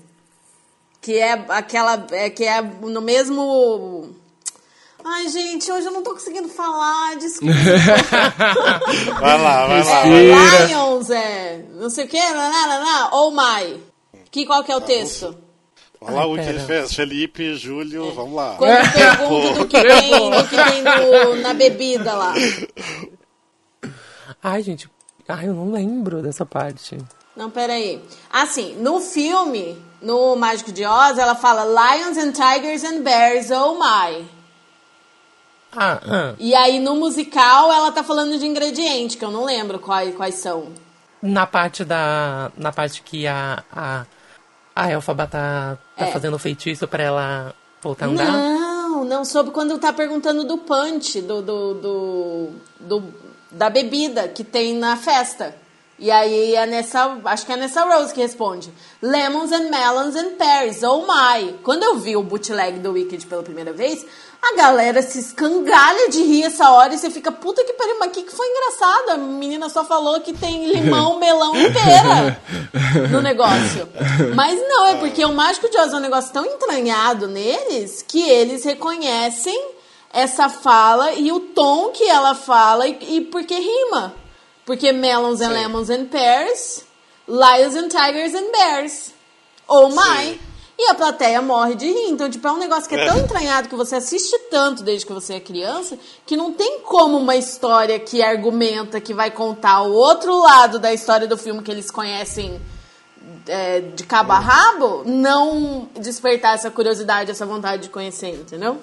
que é aquela é, que é no mesmo Ai, gente, hoje eu não tô conseguindo falar, desculpa. *laughs* vai lá, vai lá. É, Lions, é, não sei o que, lá, oh my. Que, qual que é o texto? Olha lá o que ele fez, Felipe, Júlio, é. vamos lá. Quando pergunto do que tem, do que tem no, na bebida lá. Ai, gente, ai, eu não lembro dessa parte. Não, peraí. Assim, no filme, no Mágico de Oz, ela fala Lions and Tigers and Bears, oh my. Ah, ah. E aí no musical ela tá falando de ingrediente, que eu não lembro quais, quais são. Na parte da. Na parte que a. a, a Elfaba tá, tá é. fazendo feitiço pra ela voltar a andar? Não, não soube quando tá perguntando do punch, do, do, do, do da bebida que tem na festa. E aí é nessa, acho que é nessa Rose que responde. Lemons and melons and pears, oh my. Quando eu vi o bootleg do Wicked pela primeira vez, a galera se escangalha de rir essa hora e você fica, puta que pariu, mas que, que foi engraçado? A menina só falou que tem limão, *laughs* melão e pera no negócio. Mas não, é porque o Mágico de Oz é um negócio tão entranhado neles que eles reconhecem essa fala e o tom que ela fala e, e porque rima. Porque melons and lemons and pears, lions and tigers and bears. Oh my! Sim. E a plateia morre de rir. Então, tipo, é um negócio que é tão entranhado que você assiste tanto desde que você é criança que não tem como uma história que argumenta, que vai contar o outro lado da história do filme que eles conhecem é, de cabo a rabo, não despertar essa curiosidade, essa vontade de conhecer, entendeu?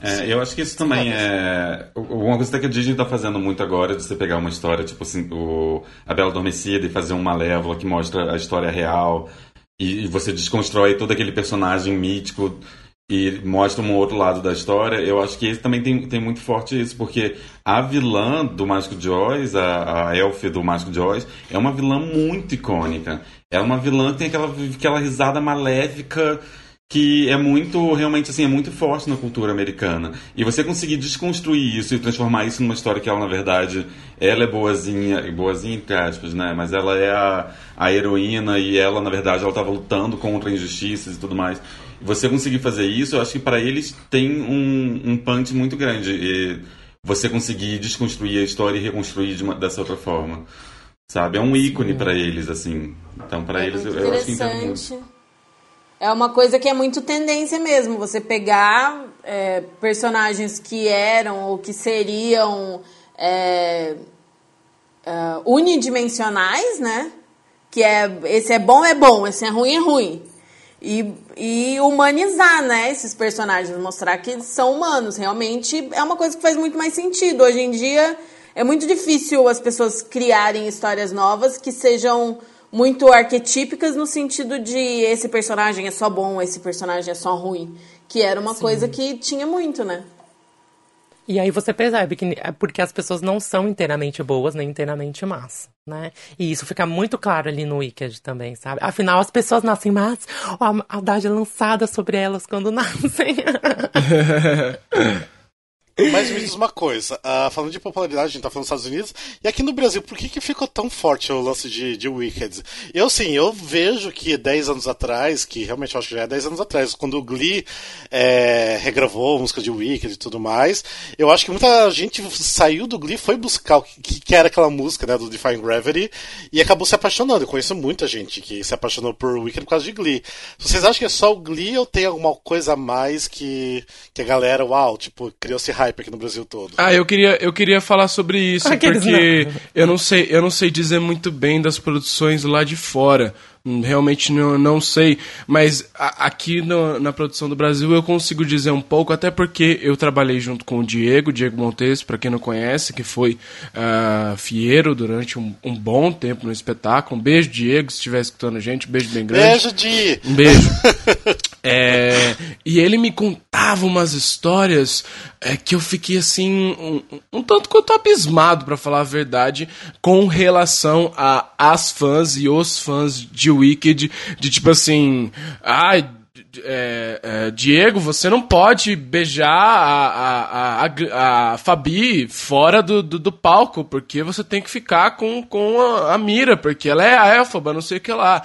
É, eu acho que isso também é. Uma coisa que a Disney tá fazendo muito agora, de você pegar uma história, tipo assim, o... A Bela Adormecida e fazer uma Malévola que mostra a história real. E, e você desconstrói todo aquele personagem mítico e mostra um outro lado da história. Eu acho que esse também tem, tem muito forte isso, porque a vilã do Mágico de Oz, a, a Elf do Mágico de Oz, é uma vilã muito icônica. É uma vilã que tem aquela, aquela risada maléfica que é muito, realmente assim, é muito forte na cultura americana. E você conseguir desconstruir isso e transformar isso numa história que ela, na verdade, ela é boazinha, boazinha entre aspas, né? Mas ela é a, a heroína e ela, na verdade, ela estava lutando contra injustiças e tudo mais. Você conseguir fazer isso, eu acho que para eles tem um, um punch muito grande. E você conseguir desconstruir a história e reconstruir de uma, dessa outra forma. Sabe? É um ícone para eles, assim. Então, para É eles, eu, acho que entendo muito. É uma coisa que é muito tendência mesmo. Você pegar é, personagens que eram ou que seriam é, é, unidimensionais, né? Que é esse é bom é bom, esse é ruim é ruim. E, e humanizar, né, esses personagens, mostrar que eles são humanos. Realmente é uma coisa que faz muito mais sentido. Hoje em dia é muito difícil as pessoas criarem histórias novas que sejam muito arquetípicas no sentido de esse personagem é só bom, esse personagem é só ruim. Que era uma coisa que tinha muito, né? E aí você percebe que é porque as pessoas não são inteiramente boas nem inteiramente más, né? E isso fica muito claro ali no Wicked também, sabe? Afinal, as pessoas nascem más, a maldade é lançada sobre elas quando *laughs* nascem. *laughs* Mas me diz uma coisa, ah, falando de popularidade, a gente tá falando dos Estados Unidos, e aqui no Brasil, por que, que ficou tão forte o lance de, de Wicked? Eu, sim, eu vejo que 10 anos atrás, que realmente eu acho que já é 10 anos atrás, quando o Glee é, regravou a música de Wicked e tudo mais, eu acho que muita gente saiu do Glee, foi buscar o que, que era aquela música, né, do Defying Gravity, e acabou se apaixonando. Eu conheço muita gente que se apaixonou por Wicked por causa de Glee. Vocês acham que é só o Glee ou tem alguma coisa a mais que, que a galera, uau, tipo, criou-se aqui no Brasil todo? Ah, eu queria, eu queria falar sobre isso, Aqueles porque eu não sei, eu não sei dizer muito bem das produções lá de fora. Realmente não, não sei, mas a- aqui no- na produção do Brasil eu consigo dizer um pouco, até porque eu trabalhei junto com o Diego, Diego Montes, para quem não conhece, que foi ah, fieiro durante um, um bom tempo no espetáculo. Um beijo, Diego, se estiver escutando a gente, um beijo bem grande. Beijo, Di! Um beijo. *laughs* É, e ele me contava umas histórias é, que eu fiquei assim, um, um tanto quanto abismado, pra falar a verdade, com relação a as fãs e os fãs de Wicked, de tipo assim, ai. é, é, Diego, você não pode beijar a, a, a, a Fabi fora do, do, do palco, porque você tem que ficar com, com a, a Mira, porque ela é a Elfaba, não sei o que lá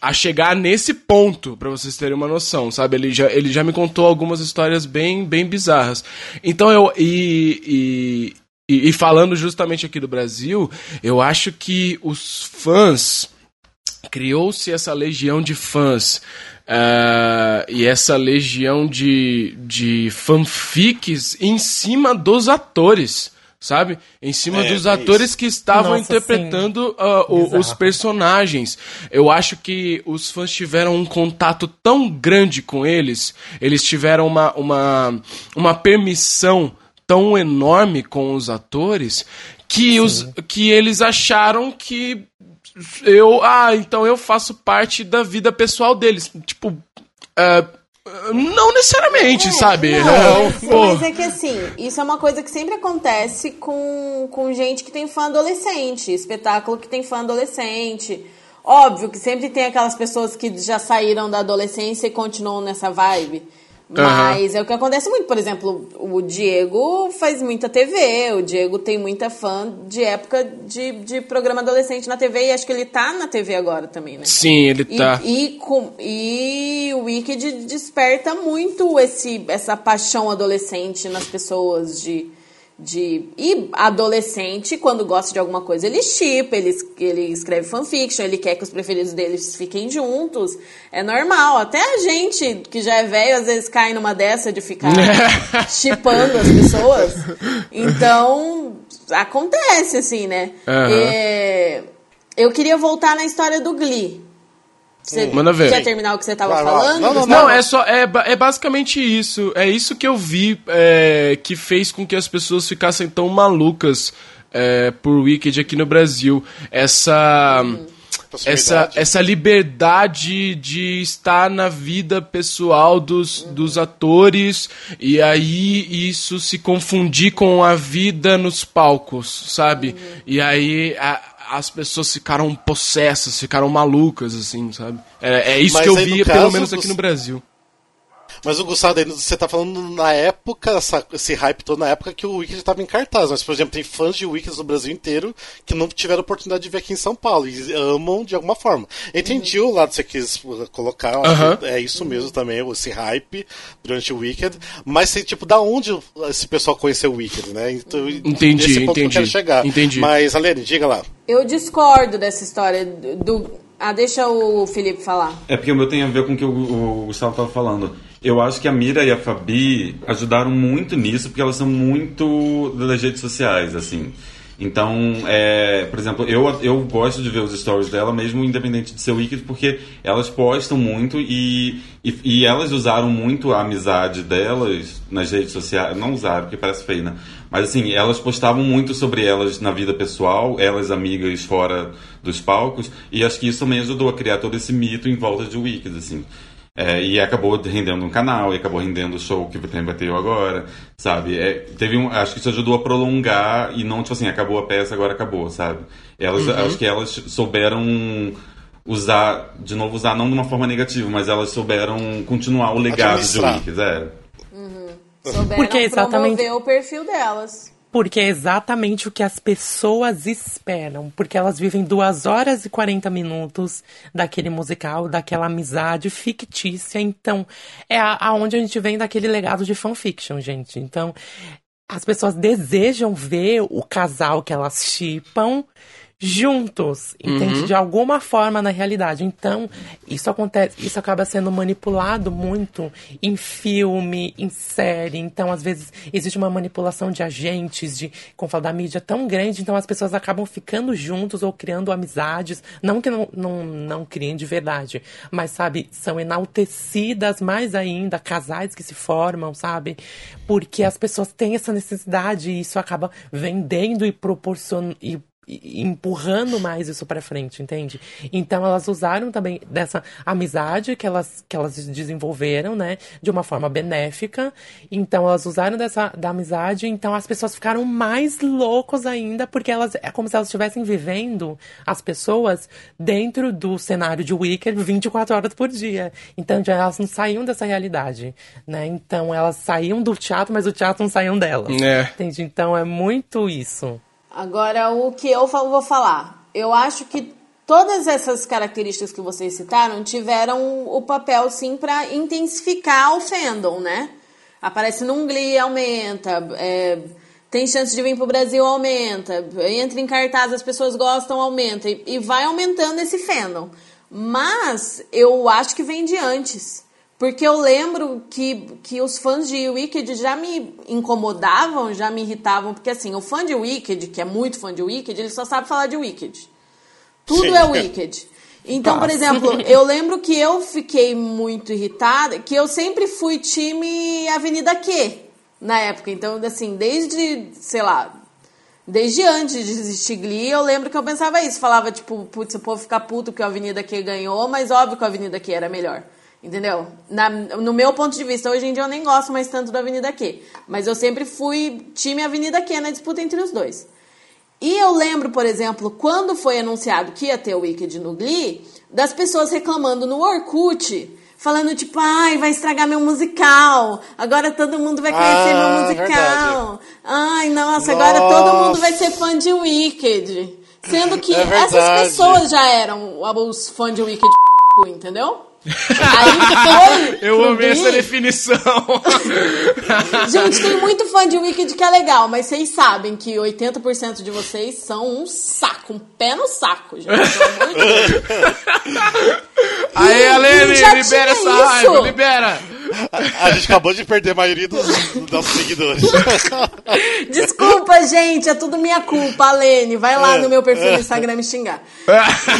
a chegar nesse ponto, pra vocês terem uma noção, sabe? Ele já, ele já me contou algumas histórias bem, bem bizarras. Então eu. E, e, e, e falando justamente aqui do Brasil, eu acho que os fãs. Criou-se essa legião de fãs ah, e essa legião de, de fanfics em cima dos atores, sabe? Em cima É, dos atores isso. que estavam Nossa, interpretando o- os personagens. Eu acho que os fãs tiveram um contato tão grande com eles, eles tiveram uma, uma, uma permissão tão enorme com os atores que, os, que eles acharam que eu. Ah, então eu faço parte da vida pessoal deles. Tipo. ah, Não necessariamente, sabe? Não, Não, mas é que assim, isso é uma coisa que sempre acontece com, com gente que tem fã adolescente, espetáculo que tem fã adolescente. Óbvio que sempre tem aquelas pessoas que já saíram da adolescência e continuam nessa vibe. Mas é o que acontece muito. Por exemplo, o Diego faz muita TV, o Diego tem muita fã de época de, de programa adolescente na TV e acho que ele tá na TV agora também, né? Sim, ele E, tá. e, com, e o Wicked desperta muito esse, essa paixão adolescente nas pessoas de, de. E adolescente, quando gosta de alguma coisa, ele chipa, ele, ele escreve fanfiction, ele quer que os preferidos deles fiquem juntos. É normal. Até a gente que já é velho, às vezes cai numa dessa de ficar *laughs* chipando as pessoas. Então, acontece, assim, né? Aham. É, eu queria voltar na história do Glee. Você Manda ver. quer terminar o que você tava Vai lá. falando? Não, não, Não, é só é, é basicamente isso. É isso que eu vi é, que fez com que as pessoas ficassem tão malucas é, por Wicked aqui no Brasil. Essa essa Possibilidade. essa liberdade de estar na vida pessoal dos, dos atores e aí isso se confundir com a vida nos palcos, sabe? E aí a- as pessoas ficaram possessas, ficaram malucas, assim, sabe? É, é isso Mas que eu vi, pelo menos aqui você- no Brasil. Mas o Gustavo, você tá falando na época, essa- esse hype todo na época que o Wicked estava em cartaz. Mas, por exemplo, tem fãs de Wicked no Brasil inteiro que não tiveram oportunidade de ver aqui em São Paulo e amam de alguma forma. Entendi o lado que você quis uh, colocar, que é isso mesmo também, esse hype durante o Wicked. Mas, tipo, da onde esse pessoal conheceu o Wicked, né? Então, Entendi, esse ponto que eu entendi. quero chegar. Entendi. Mas, Alene, diga lá. Eu discordo dessa história do. Ah, deixa o Felipe falar. É porque o meu tem a ver com o que o, o Gustavo estava falando. Eu acho que a Mira e a Fabi ajudaram muito nisso, porque elas são muito das redes sociais, assim. Então, é, por exemplo, eu, eu gosto de ver os stories dela, mesmo independente de ser Wicked, porque elas postam muito e, e, e elas usaram muito a amizade delas nas redes sociais. Não usaram, porque parece feio, né? Mas assim, elas postavam muito sobre elas na vida pessoal, elas amigas fora dos palcos, e acho que isso também ajudou a criar todo esse mito em volta de Wicked, assim. É, e acabou rendendo um canal, e acabou rendendo o show que tem bateu agora, sabe? É, teve um, acho que isso ajudou a prolongar e não, tipo assim, acabou a peça, agora acabou, sabe? Elas, Uhum. Acho que elas souberam usar, de novo, usar não de uma forma negativa, mas elas souberam continuar o legado de. Wicked, é. Souberam Porque exatamente- promover o perfil delas. Porque é exatamente o que as pessoas esperam. Porque elas vivem duas horas e 40 minutos daquele musical, daquela amizade fictícia. Então, é aonde a gente vem daquele legado de fanfiction, gente. Então, as pessoas desejam ver o casal que elas chipam juntos, entende? De alguma forma na realidade. Então, isso acontece, isso acaba sendo manipulado muito em filme, em série. Então, às vezes, existe uma manipulação de agentes, de, como fala, da mídia tão grande, então as pessoas acabam ficando juntos ou criando amizades. Não que não, não, não criem de verdade, mas, sabe, são enaltecidas mais ainda, casais que se formam, sabe? Porque as pessoas têm essa necessidade e isso acaba vendendo e proporcionando. Empurrando mais isso pra frente, entende? Então elas usaram também dessa amizade que elas, que elas desenvolveram, né, de uma forma benéfica. Então elas usaram dessa da amizade, então as pessoas ficaram mais loucos ainda, porque elas é como se elas estivessem vivendo as pessoas dentro do cenário de Wicked 24 horas por dia. Então já elas não saíam dessa realidade, né? Então elas saíam do teatro, mas o teatro não saíam delas. É. Entende? Então é muito isso. Agora, o que eu vou falar. Eu acho que todas essas características que vocês citaram tiveram o papel, sim, para intensificar o fandom, né? Aparece num Glee, aumenta. é, tem chance de vir pro Brasil, aumenta. Entra em cartaz, as pessoas gostam, aumenta. E, e vai aumentando esse fandom. Mas eu acho que vem de antes. Porque eu lembro que, que os fãs de Wicked já me incomodavam, já me irritavam. Porque assim, o fã de Wicked, que é muito fã de Wicked, ele só sabe falar de Wicked. Tudo Sim. é Wicked. Então, por exemplo, *laughs* eu lembro que eu fiquei muito irritada, que eu sempre fui time Avenida Q na época. Então, assim, desde, sei lá, desde antes de existir Glee, eu lembro que eu pensava isso. Falava, tipo, putz, o povo ficar puto que a Avenida Q ganhou, mas óbvio que a Avenida Q era melhor. Entendeu? Na- no meu ponto de vista, hoje em dia eu nem gosto mais tanto da Avenida Q. Mas eu sempre fui time Avenida Q na disputa entre os dois. E eu lembro, por exemplo, quando foi anunciado que ia ter o Wicked no Glee, das pessoas reclamando no Orkut, falando tipo, ai, vai estragar meu musical, agora todo mundo vai conhecer Ah, meu musical. Ai, nossa, agora Nossa. todo mundo vai ser fã de Wicked. Sendo que *laughs* É essas verdade. pessoas já eram os fãs de Wicked, entendeu? Aí foi. Eu pro amei essa definição. *laughs* Gente, tem muito fã de Wicked que é legal, mas vocês sabem que 80% de vocês são um saco, um pé no saco, gente. Aí, Alene, libera essa isso. raiva, libera. A, a gente acabou de perder a maioria dos, dos nossos seguidores. *laughs* Desculpa, gente, é tudo minha culpa, Alene. Vai lá no meu perfil no Instagram me xingar.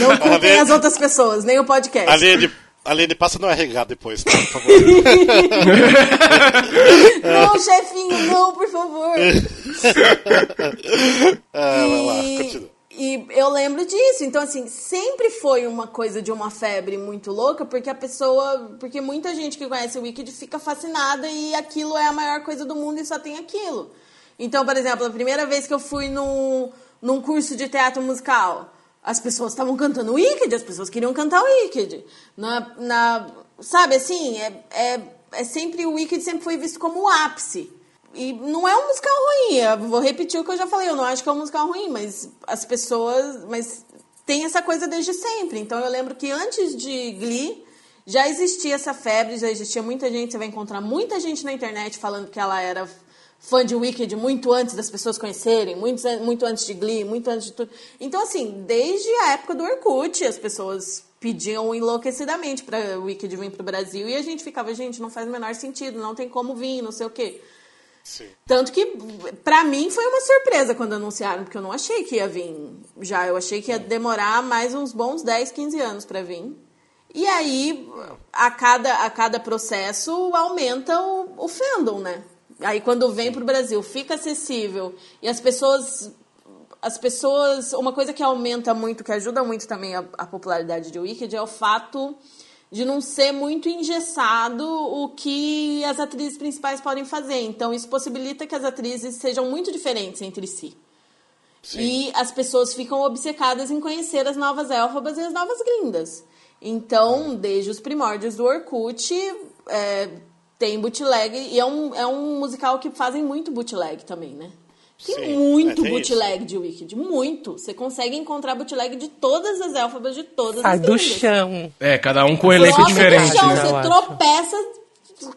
Não *laughs* culpem Alene- as outras pessoas, nem o podcast. Alene, Alene, passa no RH depois, tá? Por favor. *laughs* Não, chefinho, não, por favor. Ah, vai lá, E, continua. e eu lembro disso. Então, assim, sempre foi uma coisa de uma febre muito louca, porque a pessoa. Porque muita gente que conhece o Wicked fica fascinada e aquilo é a maior coisa do mundo e só tem aquilo. Então, por exemplo, a primeira vez que eu fui num, num curso de teatro musical, as pessoas estavam cantando Wicked, as pessoas queriam cantar Wicked. Na, na, sabe, assim, é, é, é sempre o Wicked sempre foi visto como o ápice. E não é um musical ruim, eu vou repetir o que eu já falei, eu não acho que é um musical ruim, mas as pessoas. Mas tem essa coisa desde sempre. Então eu lembro que antes de Glee já existia essa febre, já existia muita gente, você vai encontrar muita gente na internet falando que ela era fã de Wicked muito antes das pessoas conhecerem, muito, muito antes de Glee, muito antes de tudo. Então, assim, desde a época do Orkut, as pessoas pediam enlouquecidamente para Wicked vir pro Brasil e a gente ficava, gente, não faz o menor sentido, não tem como vir, não sei o quê. Sim. Tanto que, pra mim, foi uma surpresa quando anunciaram, porque eu não achei que ia vir já. Eu achei que ia demorar mais uns bons 10, 15 anos pra vir. E aí, a cada, a cada processo, aumenta o, o fandom, né? Aí, quando vem pro Brasil, fica acessível e as pessoas. As pessoas. Uma coisa que aumenta muito, que ajuda muito também a, a popularidade de Wicked é o fato de não ser muito engessado o que as atrizes principais podem fazer. Então, isso possibilita que as atrizes sejam muito diferentes entre si. E as pessoas ficam obcecadas em conhecer as novas élfabas e as novas grindas. Então, desde os primórdios do Orkut, é, tem bootleg. E é um, é um musical que fazem muito bootleg também, né? Tem Sim, muito é, tem bootleg de Wicked, muito. Você consegue encontrar bootleg de todas as élfabas, de todas Sai as do chão. É, cada um com um elenco Sobe do diferente, chão, né? Você tropeça,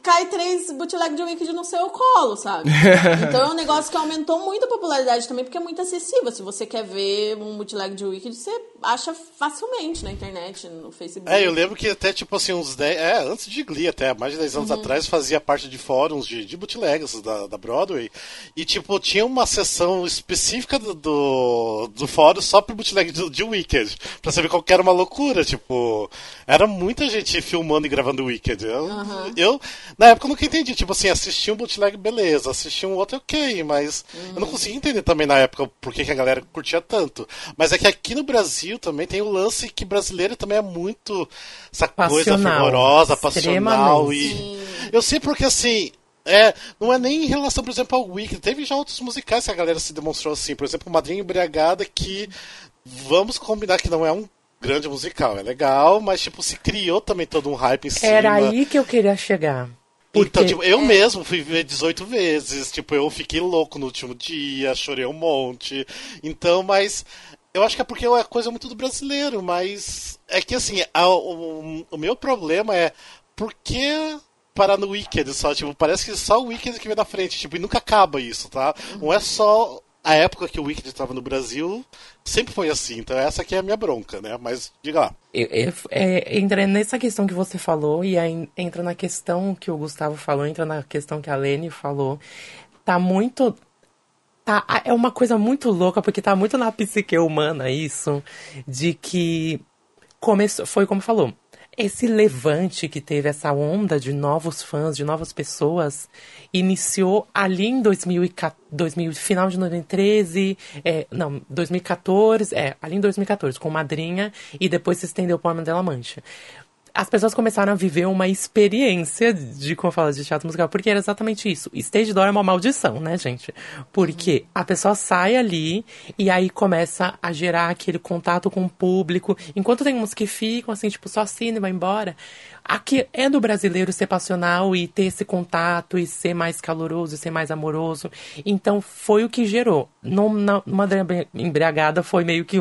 cai três bootleg de Wicked no seu colo, sabe? *laughs* então é um negócio que aumentou muito a popularidade também, porque é muito acessível. Se você quer ver um bootleg de Wicked, você acha facilmente na internet, no Facebook. É, eu lembro que até, tipo assim, uns 10. É, antes de Glee, até mais de 10 anos Uhum. atrás, fazia parte de fóruns de, de bootlegs da, da Broadway. E, tipo, tinha uma seção específica do, do, do fórum só pro bootleg de, de Wicked. Pra saber qual que era uma loucura. Tipo, era muita gente filmando e gravando Wicked. Eu, eu na época, eu nunca entendi. Tipo assim, assisti um bootleg, beleza. Assisti um outro, ok. Mas eu não conseguia entender também na época por que, que a galera curtia tanto. Mas é que aqui no Brasil também tem o lance que brasileiro também é muito essa coisa Passional. fervorosa, passional. E eu sei porque assim. É, não é nem em relação, por exemplo, ao Wicked. Teve já outros musicais que a galera se demonstrou assim. Por exemplo, Madrinha Embriagada, que vamos combinar que não é um grande musical. É legal, mas tipo, se criou também todo um hype em cima. Era aí que eu queria chegar. Porque Então, tipo, eu mesmo fui ver 18 vezes, tipo, eu fiquei louco no último dia, chorei um monte. Então, mas eu acho que é porque é coisa muito do brasileiro, mas é que assim, a- o, o meu problema é por que parar no Wicked só? Tipo, parece que só o Wicked que vem na frente, tipo, e nunca acaba isso, tá? Não é só a época que o Wicked estava no Brasil, sempre foi assim, então essa aqui é a minha bronca, né? Mas diga lá. Eu- é, entra nessa questão que você falou e aí entra na questão que o Gustavo falou, entra na questão que a Lene falou. Tá muito. Tá, é uma coisa muito louca, porque tá muito na psique humana isso, de que começou, foi como falou, esse levante que teve essa onda de novos fãs, de novas pessoas, iniciou ali em 2014, 2000, final de 2013, é, não, 2014, é, ali em 2014, com Madrinha, e depois se estendeu para Mandela Mancha. As pessoas começaram a viver uma experiência de, como fala, de teatro musical, porque era exatamente isso. Stage door é uma maldição, né, gente? Porque a pessoa sai ali e aí começa a gerar aquele contato com o público. Enquanto tem uns que ficam assim, tipo, só assina e vai embora. Aqui é do brasileiro ser passional e ter esse contato e ser mais caloroso e ser mais amoroso. Então foi o que gerou. Numa, numa embriagada foi meio que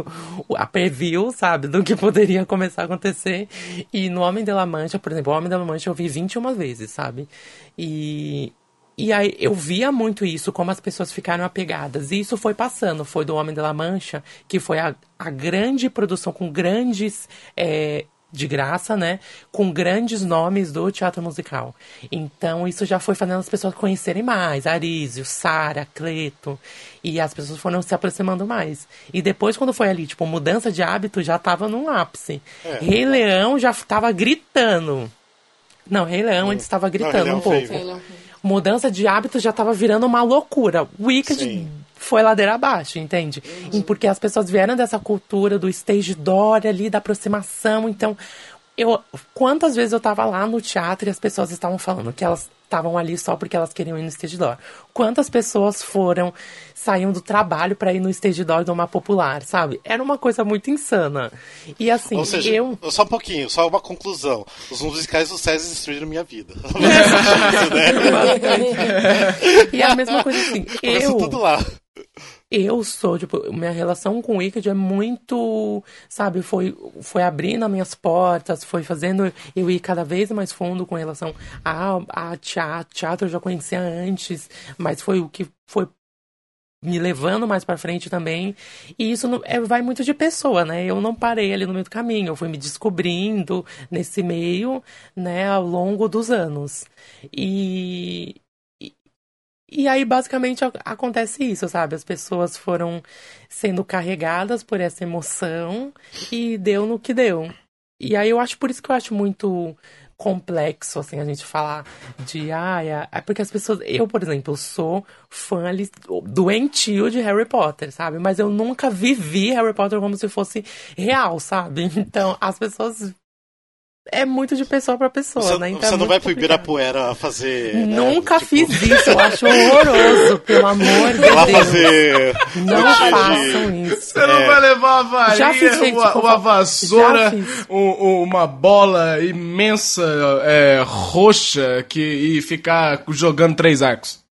a preview, sabe, do que poderia começar a acontecer. E no Homem de La Mancha, por exemplo, o Homem de La Mancha eu vi 21 vezes, sabe? E, e aí eu via muito isso, como as pessoas ficaram apegadas. E isso foi passando. Foi do Homem de La Mancha, que foi a, a grande produção com grandes é, de graça, né? Com grandes nomes do teatro musical. Então, isso já foi fazendo as pessoas conhecerem mais. Arísio, Sara, Cleto. E as pessoas foram se aproximando mais. E depois, quando foi ali, tipo, mudança de hábito, já tava num ápice. É. Rei Leão já tava gritando. Não, Rei Leão antes estava gritando Não, um pouco. Mudança de hábito já tava virando uma loucura. Wicked Sim foi ladeira abaixo, entende? Uhum. Porque as pessoas vieram dessa cultura do stage door ali, da aproximação. Então, eu quantas vezes eu tava lá no teatro e as pessoas estavam falando que elas estavam ali só porque elas queriam ir no stage door. Quantas pessoas foram, saíam do trabalho para ir no stage door de uma popular, sabe? Era uma coisa muito insana. E assim, Ou seja, eu. Só um pouquinho, só uma conclusão. Os musicais do César destruíram minha vida. *laughs* e a mesma coisa assim. Eu, tudo lá eu sou, tipo, minha relação com o Wicked é muito, sabe, foi, foi abrindo as minhas portas, foi fazendo eu ir cada vez mais fundo com relação a, a teatro, teatro eu já conhecia antes, mas foi o que foi me levando mais para frente também. E isso não, é, vai muito de pessoa, né? Eu não parei ali no meio do caminho, eu fui me descobrindo nesse meio, né, ao longo dos anos. E, e aí, basicamente, acontece isso, sabe? As pessoas foram sendo carregadas por essa emoção e deu no que deu. E aí, eu acho por isso que eu acho muito complexo, assim, a gente falar de, ah, é, porque as pessoas, eu, por exemplo, sou fã doentio de Harry Potter, sabe? Mas eu nunca vivi Harry Potter como se fosse real, sabe? *laughs* Então, as pessoas é muito de pessoa para pessoa, você, né? Então você é não vai pro Ibirapuera fazer. Né, Nunca tipo... fiz *laughs* isso, eu acho horroroso, pelo amor de Deus. fazer. Não façam isso. Você é. não vai levar a varinha, Já fiz, gente, uma, uma vassoura, um- uma bola imensa, é, roxa, que, e ficar jogando três arcos.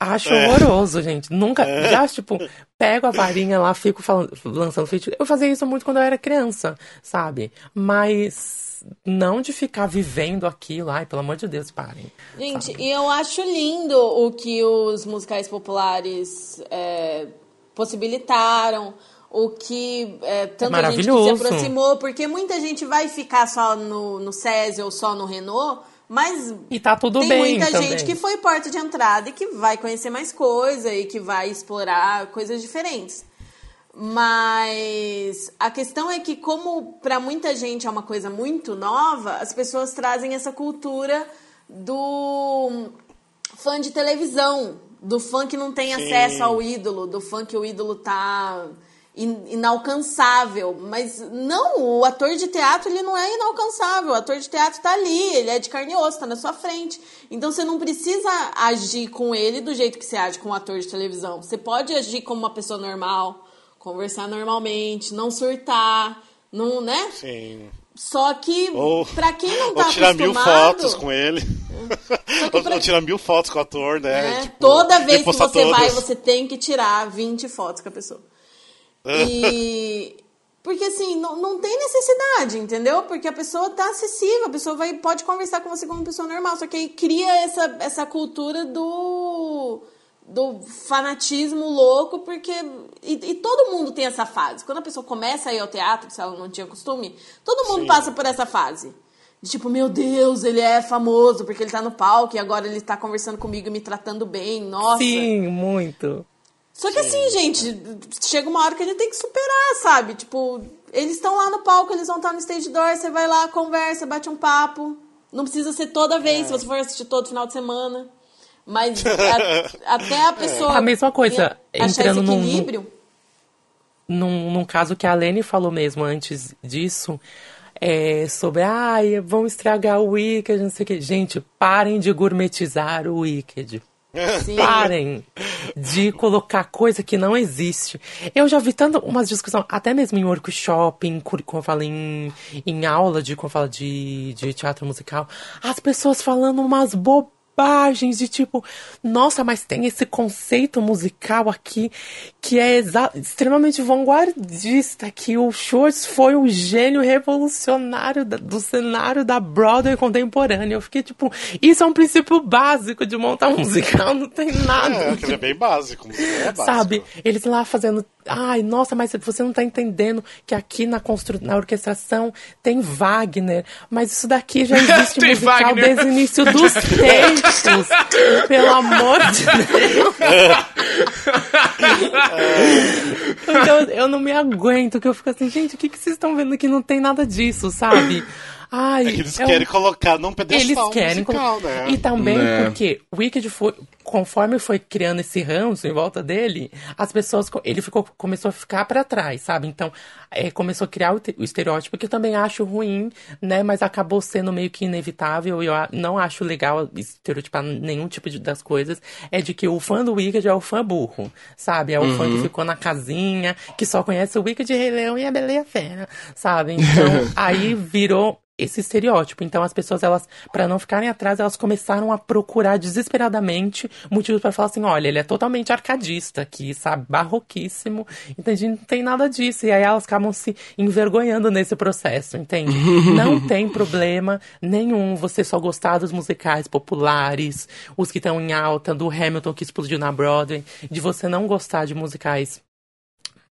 Acho É. horroroso, gente. Nunca. Já, tipo, pego a varinha lá, fico falando, lançando feitiço. Eu fazia isso muito quando eu era criança, sabe? Mas não de ficar vivendo aquilo. Ai, pelo amor de Deus, parem. Gente, sabe? e eu acho lindo o que os musicais populares é, possibilitaram, o que é, tanta gente que se aproximou, porque muita gente vai ficar só no, no SESI ou só no Renault, mas E tá tudo tem bem muita também. gente que foi porta de entrada e que vai conhecer mais coisa e que vai explorar coisas diferentes. Mas a questão é que, como para muita gente é uma coisa muito nova, as pessoas trazem essa cultura do fã de televisão, do fã que não tem Sim. acesso ao ídolo, do fã que o ídolo tá in- inalcançável. Mas não, o ator de teatro ele não é inalcançável. O ator de teatro tá ali, ele é de carne e osso, tá na sua frente. Então você não precisa agir com ele do jeito que você age com um ator de televisão. Você pode agir como uma pessoa normal, conversar normalmente, não surtar, não, né? Sim. Só que Ou, pra quem não tá ou tirar mil fotos com ele. Que ou, pra- ou tirar mil fotos com o ator, né? né? Tipo, Toda vez que você vai, todas. você tem que tirar 20 fotos com a pessoa. E. *laughs* Porque assim, não, não tem necessidade, entendeu? Porque a pessoa tá acessível, a pessoa vai, pode conversar com você como pessoa normal. Só que aí cria essa, essa cultura do. Do fanatismo louco, porque. E, e todo mundo tem essa fase. Quando a pessoa começa a ir ao teatro, se ela não tinha costume, todo mundo Sim. passa por essa fase. De tipo, meu Deus, ele é famoso porque ele tá no palco e agora ele tá conversando comigo e me tratando bem. Nossa. Sim, muito. Só que assim, gente, chega uma hora que a gente tem que superar, sabe? Tipo, eles estão lá no palco, eles vão estar no stage door, você vai lá, conversa, bate um papo. Não precisa ser toda vez, se você for assistir todo final de semana. Mas *laughs* a- até a pessoa. A mesma coisa, entrando esse num- equilíbrio. num, num caso que a Lene falou mesmo antes disso, é, sobre, ai, vão estragar o Wicked, não sei o que. Gente, parem de gourmetizar o Wicked. Sim. Parem de colocar coisa que não existe. Eu já vi tanto umas discussões, até mesmo em workshop, em, quando eu falo em, em aula de, quando eu falo de, de teatro musical, as pessoas falando umas bobagens de tipo, nossa, mas tem esse conceito musical aqui que é extremamente vanguardista, que o Schwartz foi um gênio revolucionário da- do cenário da Broadway contemporânea. Eu fiquei tipo, isso é um princípio básico de montar um musical, não tem nada. É, é bem básico. É básico. Sabe? Eles lá fazendo. Ai, nossa, mas você não tá entendendo que aqui na, constru... na orquestração tem Wagner. Mas isso daqui já *laughs* existe Tem musical Wagner. desde o início dos *laughs* tempos. Pelo amor de Deus. *laughs* então eu não me aguento, que eu fico assim, gente, o que, que vocês estão vendo que não tem nada disso, sabe? Ai, É que eles é um- querem colocar num pedestal eles querem musical, colo- né? E também Né. porque o Wicked foi, conforme foi criando esse ranço em volta dele, as pessoas, ele ficou, começou a ficar pra trás, sabe? Então, é, começou a criar o, o estereótipo que eu também acho ruim, né? Mas acabou sendo meio que inevitável e eu não acho legal estereotipar nenhum tipo de, das coisas. É de que o fã do Wicked é o fã burro, sabe? É o fã que ficou na casinha, que só conhece o Wicked Rei Leão e a Bela e a Fera, sabe? Então, *laughs* aí virou esse estereótipo. Então as pessoas, elas, para não ficarem atrás, elas começaram a procurar desesperadamente motivos para falar assim, olha, ele é totalmente arcadista aqui, sabe, barroquíssimo, entende? Não tem nada disso. E aí elas acabam se envergonhando nesse processo, entende? *laughs* não tem problema nenhum você só gostar dos musicais populares, os que estão em alta, do Hamilton que explodiu na Broadway, de você não gostar de musicais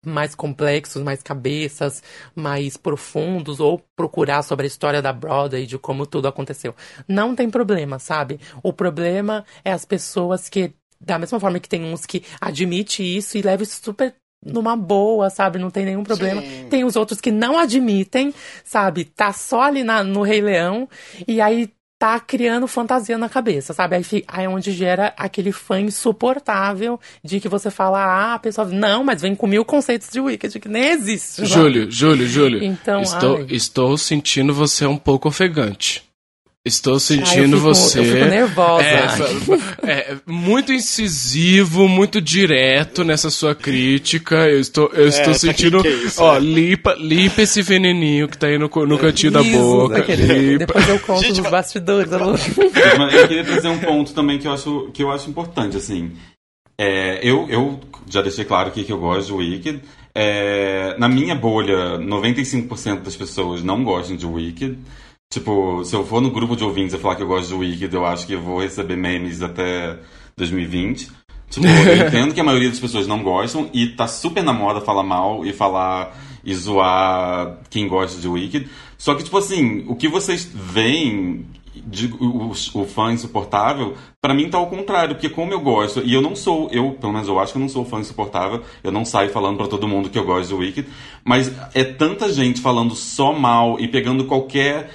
mais complexos, mais cabeças, mais profundos, ou procurar sobre a história da Broadway, de como tudo aconteceu. Não tem problema, sabe? O problema é as pessoas que, da mesma forma que tem uns que admite isso e leva isso super numa boa, sabe? Não tem nenhum problema. Sim. Tem os outros que não admitem, sabe? Tá só ali na, no Rei Leão e aí tá criando fantasia na cabeça, sabe? Aí, aí é onde gera aquele fã insuportável de que você fala, ah, a pessoa, não, mas vem com mil conceitos de Wicked que nem existe. Júlio, Júlio, Júlio. Então, estou, ai. estou sentindo você um pouco ofegante. Estou sentindo eu fico- você. Eu fico nervosa. É, é, muito incisivo, muito direto nessa sua crítica. Eu estou, eu estou tá sentindo. que que é isso, ó, né? limpa, limpa esse veneninho que tá aí no, no cantinho da boca. aquele- Limpa. Depois eu conto Gente, nos bastidores. Mas eu queria trazer um ponto também que eu acho, que eu acho importante, assim. É, eu, eu já deixei claro aqui que eu gosto de Wicked. É, na minha bolha, 95% das pessoas não gostam de Wicked. Tipo, se eu for no grupo de ouvintes e falar que eu gosto de Wicked, eu acho que eu vou receber memes até 2020. Tipo, eu *laughs* entendo que a maioria das pessoas não gostam e tá super na moda falar mal e falar e zoar quem gosta de Wicked. Só que, tipo assim, o que vocês veem de, o, o fã insuportável, pra mim tá ao contrário, porque como eu gosto, e eu não sou, eu, pelo menos eu acho que eu não sou fã insuportável, eu não saio falando pra todo mundo que eu gosto de Wicked, mas é tanta gente falando só mal e pegando qualquer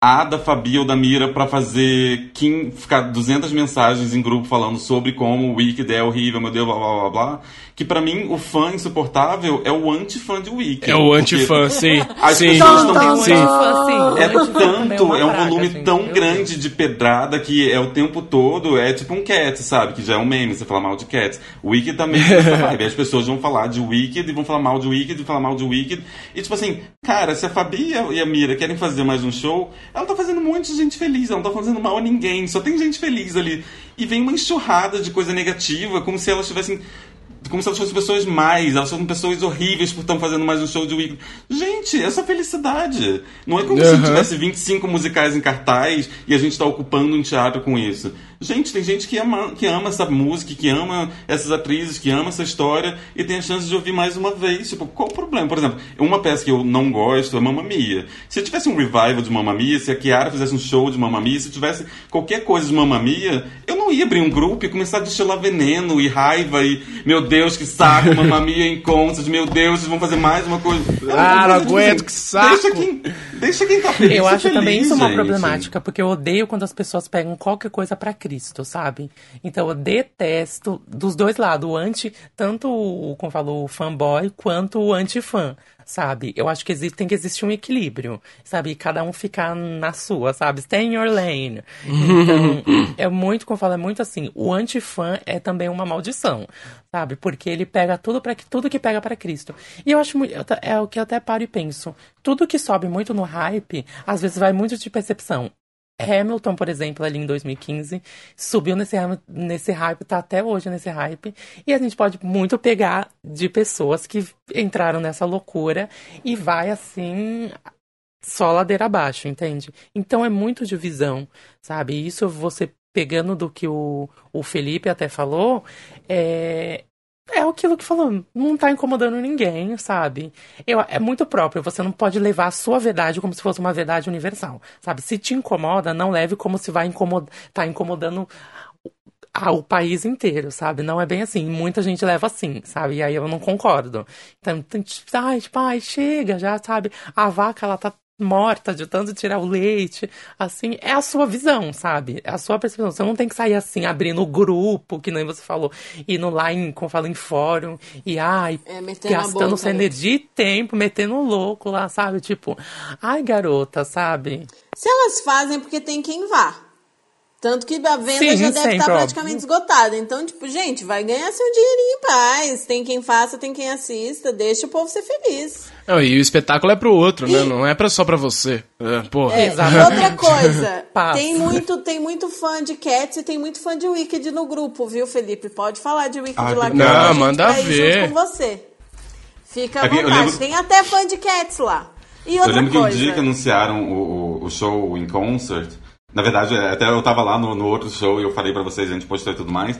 A da Fabi ou da Mira pra fazer quim, ficar 200 mensagens em grupo falando sobre como o Wicked é horrível, meu Deus, blá blá blá blá, que pra mim o fã insuportável é o anti-fã de Wicked. É o antifã, sim. As sim. pessoas não Então, sim. assim, é tanto, é um praga, volume gente, tão grande de pedrada que é o tempo todo, é tipo um Cats, sabe? Que já é um meme, você fala mal de Cats. O Wicked também vibe. As pessoas vão falar de Wicked e vão falar mal de Wicked e falar mal de Wicked. E tipo assim, cara, se a Fabi e a- e a Mira querem fazer mais um show, ela tá fazendo um monte de gente feliz, ela não tá fazendo mal a ninguém, só tem gente feliz ali. E vem uma enxurrada de coisa negativa, como se elas tivessem como se elas fossem pessoas mais, elas são pessoas horríveis por estar fazendo mais um show de Wicked. Gente, essa felicidade. Não é como se Aham. tivesse 25 musicais em cartaz e a gente está ocupando um teatro com isso. Gente, tem gente que ama, que ama essa música, que ama essas atrizes, que ama essa história e tem a chance de ouvir mais uma vez. Tipo, qual o problema? Por exemplo, uma peça que eu não gosto é Mamma Mia. Se tivesse um revival de Mamma Mia, se a Kiara fizesse um show de Mamma Mia, se tivesse qualquer coisa de Mamma Mia, eu não ia abrir um grupo e começar a destilar veneno e raiva e, meu Deus, que saco, Mamma Mia em contas, meu Deus, vocês vão fazer mais uma coisa. Ah, não aguento, que saco. Deixa quem, deixa quem tá feliz. Eu acho também feliz, isso uma gente. problemática, porque eu odeio quando as pessoas pegam qualquer coisa pra Cristo, sabe? Então eu detesto dos dois lados, o anti, tanto o, como falou, o fanboy, quanto o anti-fã, sabe? Eu acho que existe, tem que existir um equilíbrio, sabe? Cada um ficar na sua, sabe? Stay in your lane. Então, *laughs* é muito, como eu falo, é muito assim, o antifã é também uma maldição, sabe? Porque ele pega tudo para tudo que pega para Cristo. E eu acho muito, é o que eu até paro e penso. Tudo que sobe muito no hype, às vezes vai muito de percepção. Hamilton, por exemplo, ali em 2015, subiu nesse, nesse hype, tá até hoje nesse hype. E a gente pode muito pegar de pessoas que entraram nessa loucura e vai assim, só ladeira abaixo, entende? Então é muito divisão, sabe? Isso você pegando do que o, o Felipe até falou, é, é aquilo que falou, não tá incomodando ninguém, sabe? Eu, é muito próprio, você não pode levar a sua verdade como se fosse uma verdade universal, sabe? Se te incomoda, não leve como se vai incomodar, tá incomodando o país inteiro, sabe? Não é bem assim. Muita gente leva assim, sabe? E aí eu não concordo. Então, tipo, ai, tipo, ai, chega já, sabe? A vaca, ela tá morta de tanto tirar o leite. Assim, é a sua visão, sabe? É a sua percepção. Você não tem que sair assim, abrindo o grupo, que nem você falou, indo lá em, como fala, em fórum, e ai, É, gastando sua né? energia e tempo, metendo louco lá, sabe? Tipo, ai, garota, sabe? Se elas fazem, é porque tem quem vá. Tanto que a venda Sim, já deve sempre, estar óbvio. praticamente esgotada. Então, tipo, gente, vai ganhar seu dinheirinho em paz. Tem quem faça, tem quem assista. Deixa o povo ser feliz. Não, e o espetáculo é pro outro, né? E- Não é pra, só pra você. É, porra. É, e outra coisa, *laughs* tem muito, tem muito fã de Cats e tem muito fã de Wicked no grupo, viu, Felipe? Pode falar de Wicked Ah, lá que não, a gente manda vai ver. junto com você. Fica à eu vontade. lembro- Tem até fã de Cats lá. E Eu outra lembro que um coisa. dia que anunciaram o, o, o show em concert, na verdade, é, até eu tava lá no, no outro show e eu falei pra vocês, a gente postou e tudo mais.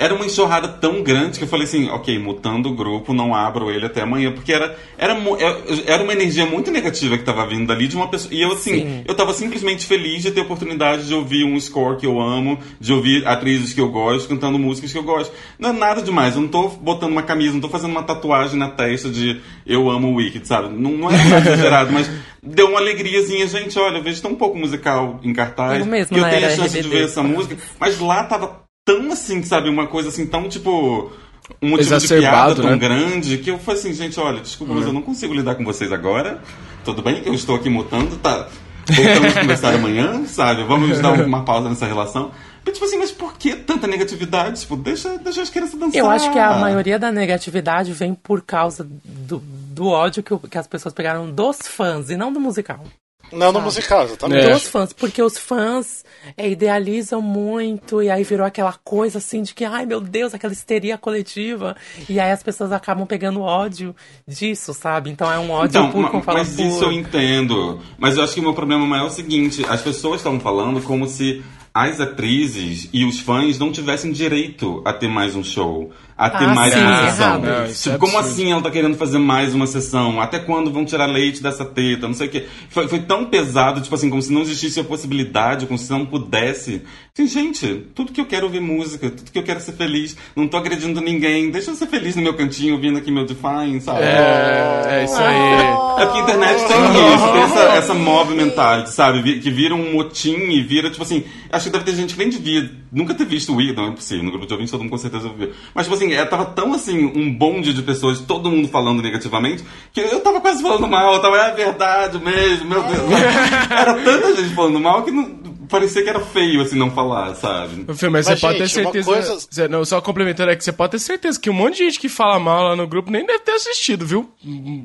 Era uma enxurrada tão grande que eu falei assim, ok, mutando o grupo, não abro ele até amanhã, porque era, era, é- era uma energia muito negativa que tava vindo dali de uma pessoa. E eu assim, Sim. eu tava simplesmente feliz de ter a oportunidade de ouvir um score que eu amo, de ouvir atrizes que eu gosto, cantando músicas que eu gosto. Não é nada demais, eu não tô botando uma camisa, não tô fazendo uma tatuagem na testa de eu amo o Wicked, sabe? Não, não é *laughs* exagerado, mas deu uma alegriazinha, gente, olha, eu vejo tão pouco musical em cartaz, Eu mesmo, que eu tenho a chance de RBD. ver essa música, mas lá tava tão assim, sabe, uma coisa assim, tão tipo... Um motivo de piada tão né? grande que eu falei assim, gente, olha, desculpa, mas eu não consigo lidar com vocês agora. Tudo bem que eu estou aqui mutando, tá? Voltamos a conversar amanhã, sabe? Vamos dar *laughs* uma pausa nessa relação. Mas, tipo assim, mas por que tanta negatividade? Tipo, deixa, deixa as crianças dançar. Eu acho que a maioria da negatividade vem por causa do, do ódio que, que as pessoas pegaram dos fãs e não do musical. Não no musical, exatamente. É. Dos fãs, porque os fãs é, idealizam muito e aí virou aquela coisa assim de que, ai meu Deus, aquela histeria coletiva. E aí as pessoas acabam pegando ódio disso, sabe? Então é um ódio Então, ma- como mas isso eu entendo. Mas eu acho que o meu problema maior é o seguinte: as pessoas estão falando como se as atrizes e os fãs não tivessem direito a ter mais um show, a ter Ah, mais sim, uma sessão. Não, isso tipo, é como assim ela tá querendo fazer mais uma sessão? Até quando vão tirar leite dessa teta? Não sei o quê. Foi, foi tão pesado, tipo assim, como se não existisse a possibilidade, como se não pudesse. Assim, gente, tudo que eu quero é ouvir música, tudo que eu quero é ser feliz. Não tô agredindo ninguém. Deixa eu ser feliz no meu cantinho, ouvindo aqui meu Define, sabe? É, é isso aí. É porque a internet tem isso, tem essa, essa mob mentality, sabe? Que vira um motim e vira, tipo assim. Acho que deve ter gente que nem devia nunca ter visto o Wicked, não é possível. No grupo de ouvintes todo mundo com certeza viu. Mas, tipo assim, é, tava tão assim, um bonde de pessoas, todo mundo falando negativamente, que eu tava quase falando mal. Eu tava, é verdade mesmo, meu Deus. *laughs* Era tanta gente falando mal que não, parecia que era feio, assim, não falar, sabe? Fê, mas, Mas, você pode ter gente, certeza. coisa- não, só complementando é que você pode ter certeza que um monte de gente que fala mal lá no grupo nem deve ter assistido, viu?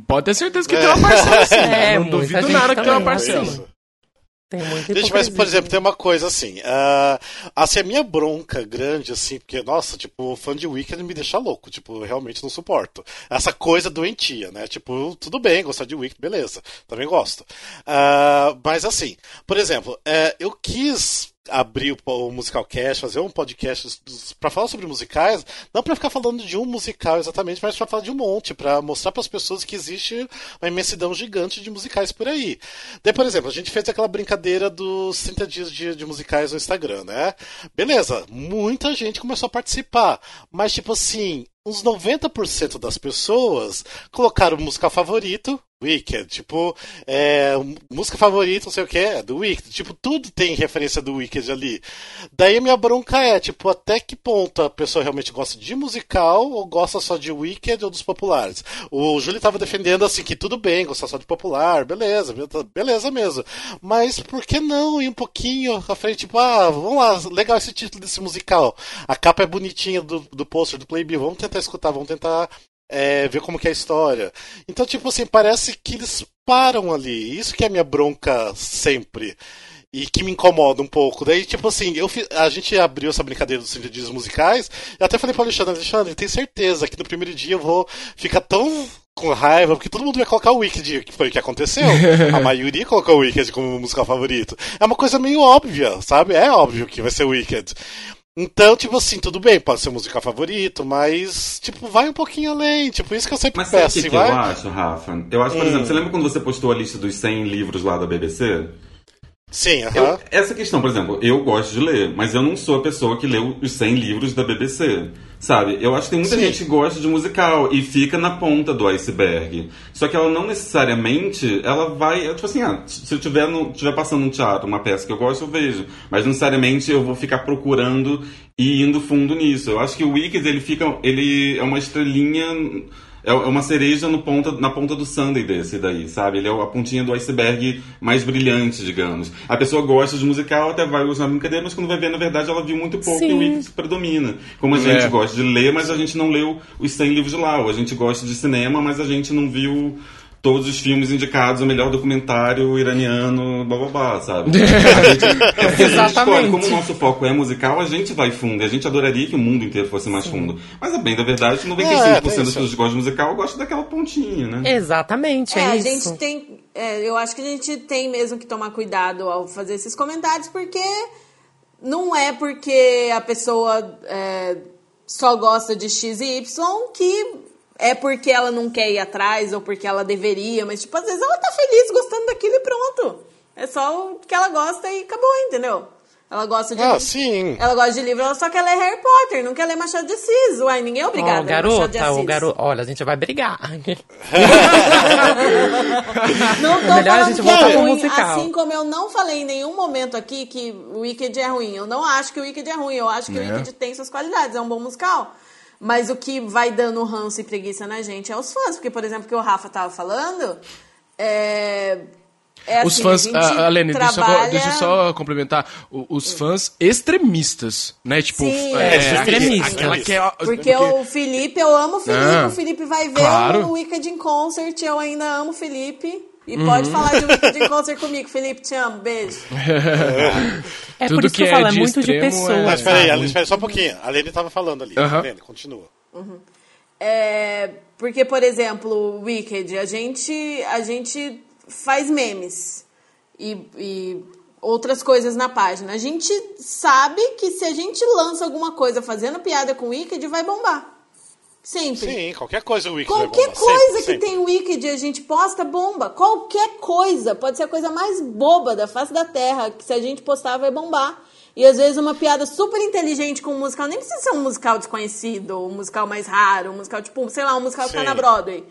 Pode ter certeza que tem uma parcela assim. *laughs* É, não muita duvido gente nada que tem uma também, parcela. Tem muita Gente, mas, por exemplo, tem uma coisa assim. ah, assim, a minha bronca grande, assim, porque, nossa, tipo, fã de Wicked me deixa louco. Tipo, eu realmente não suporto. Essa coisa doentia, né? Tipo, tudo bem, gostar de Wicked, beleza. Também gosto. Ah, mas, assim, por exemplo, é, eu quis abrir o, Musical Cast, fazer um podcast para falar sobre musicais, não para ficar falando de um musical exatamente, mas para falar de um monte, para mostrar para as pessoas que existe uma imensidão gigante de musicais por aí. Daí, por exemplo, a gente fez aquela brincadeira dos 30 dias de, de musicais no Instagram, né? Beleza, muita gente começou a participar, mas tipo assim, uns 90% das pessoas colocaram o musical favorito, Wicked. Tipo, é, música favorita, não sei o que, é do Wicked. Tipo, tudo tem referência do Wicked ali. Daí a minha bronca é, tipo, até que ponto a pessoa realmente gosta de musical ou gosta só de Wicked ou dos populares? O Júlio tava defendendo assim que tudo bem, gostar só de popular, beleza, beleza mesmo. Mas por que não ir um pouquinho à frente, tipo, ah, vamos lá, legal esse título desse musical. A capa é bonitinha do, do pôster do Playbill, vamos tentar escutar, vamos tentar é, ver como que é a história. Então, tipo assim, parece que eles param ali. Isso que é a minha bronca sempre. E que me incomoda um pouco. Daí, tipo assim, eu, a gente abriu essa brincadeira dos 30 dias musicais. E até falei para Alexandre, Alexandre, tenho certeza que no primeiro dia eu vou ficar tão com raiva, porque todo mundo vai colocar o Wicked, que foi o que aconteceu. *laughs* A maioria colocou o Wicked como musical favorito. É uma coisa meio óbvia, sabe? É óbvio que vai ser o Wicked. Então, tipo assim, tudo bem, pode ser o musical favorito, mas, tipo, vai um pouquinho além. Tipo, isso que eu sempre mas peço. Mas sabe o que, vai... eu acho, Rafa? Eu acho, por hum. exemplo, você lembra quando você postou a lista dos 100 livros lá da BBC? Sim. Uh -huh. Essa questão, por exemplo, eu gosto de ler, mas eu não sou a pessoa que lê os 100 livros da BBC. Sabe? Eu acho que tem muita Sim. gente que gosta de musical e fica na ponta do iceberg. Só que ela não necessariamente, ela vai, tipo assim, ah, se eu tiver, no, tiver passando um teatro, uma peça que eu gosto, eu vejo. Mas não necessariamente eu vou ficar procurando e indo fundo nisso. Eu acho que o Wicked, ele fica, ele é uma estrelinha é, é uma cereja no ponta, na ponta do sundae desse daí, sabe? Ele é a pontinha do iceberg mais brilhante, digamos. A pessoa gosta de musical, até vai usar brincadeira, mas quando vai ver, na verdade, ela viu muito pouco Sim. e o Wicked predomina. Como a gente é. gosta de ler, mas a gente não leu os 100 livros de lá. Ou a gente gosta de cinema, mas a gente não viu todos os filmes indicados o melhor documentário iraniano, blá blá blá, sabe? *laughs* A gente, é Exatamente. como o nosso foco é musical, a gente vai fundo. A gente adoraria que o mundo inteiro fosse mais Sim. fundo. Mas a bem da verdade, 95% é, das pessoas que gostam de musical gostam daquela pontinha, né? Exatamente, é, é a isso. gente tem. É, eu acho que a gente tem mesmo que tomar cuidado ao fazer esses comentários, porque não é porque a pessoa é, só gosta de X e Y que é porque ela não quer ir atrás ou porque ela deveria, mas tipo, às vezes ela tá feliz gostando daquilo e pronto. É só o que ela gosta e acabou, entendeu? Ela gosta de. Ah, sim. Ela gosta de livro, ela só quer ler Harry Potter, não quer ler Machado de Assis. Uai, ninguém é obrigado oh, garota, o garoto. Olha, a gente vai brigar. *laughs* não tô é melhor a gente que é ruim, musical. assim como eu não falei em nenhum momento aqui que o Wicked é ruim. Eu não acho que o Wicked é ruim, eu acho que é. o Wicked tem suas qualidades, é um bom musical. Mas o que vai dando ranço e preguiça na gente é os fãs. Porque, por exemplo, o que o Rafa tava falando, é. É os assim, fãs, a, a Lene, trabalha... deixa, deixa, eu só complementar. os fãs extremistas, né? Tipo, Sim, é, é, extremista. Aquela que é, porque, porque, o Felipe, eu amo o Felipe, ah, o Felipe vai ver claro. o Wicked in Concert, eu ainda amo o Felipe. E uhum. pode falar de *laughs* Wicked in Concert comigo, Felipe, te amo, beijo. É, por isso que, eu falo, é, é muito de é pessoas. É... Mas peraí, Aline, espera só um pouquinho. A Lene tava falando ali. Uhum. Lene, continua. Uhum. É, porque, por exemplo, Wicked, a gente, a gente faz memes e, e outras coisas na página. A gente sabe que se a gente lança alguma coisa fazendo piada com Wicked, vai bombar. Sempre. Sim, qualquer coisa o Wicked Qualquer coisa sempre, que sempre. tem Wicked a gente posta, bomba. Qualquer coisa. Pode ser a coisa mais boba da face da terra, que se a gente postar vai bombar. E às vezes uma piada super inteligente com um musical, nem precisa ser um musical desconhecido, um musical mais raro, um musical tipo, sei lá, um musical Sim. que tá na Broadway.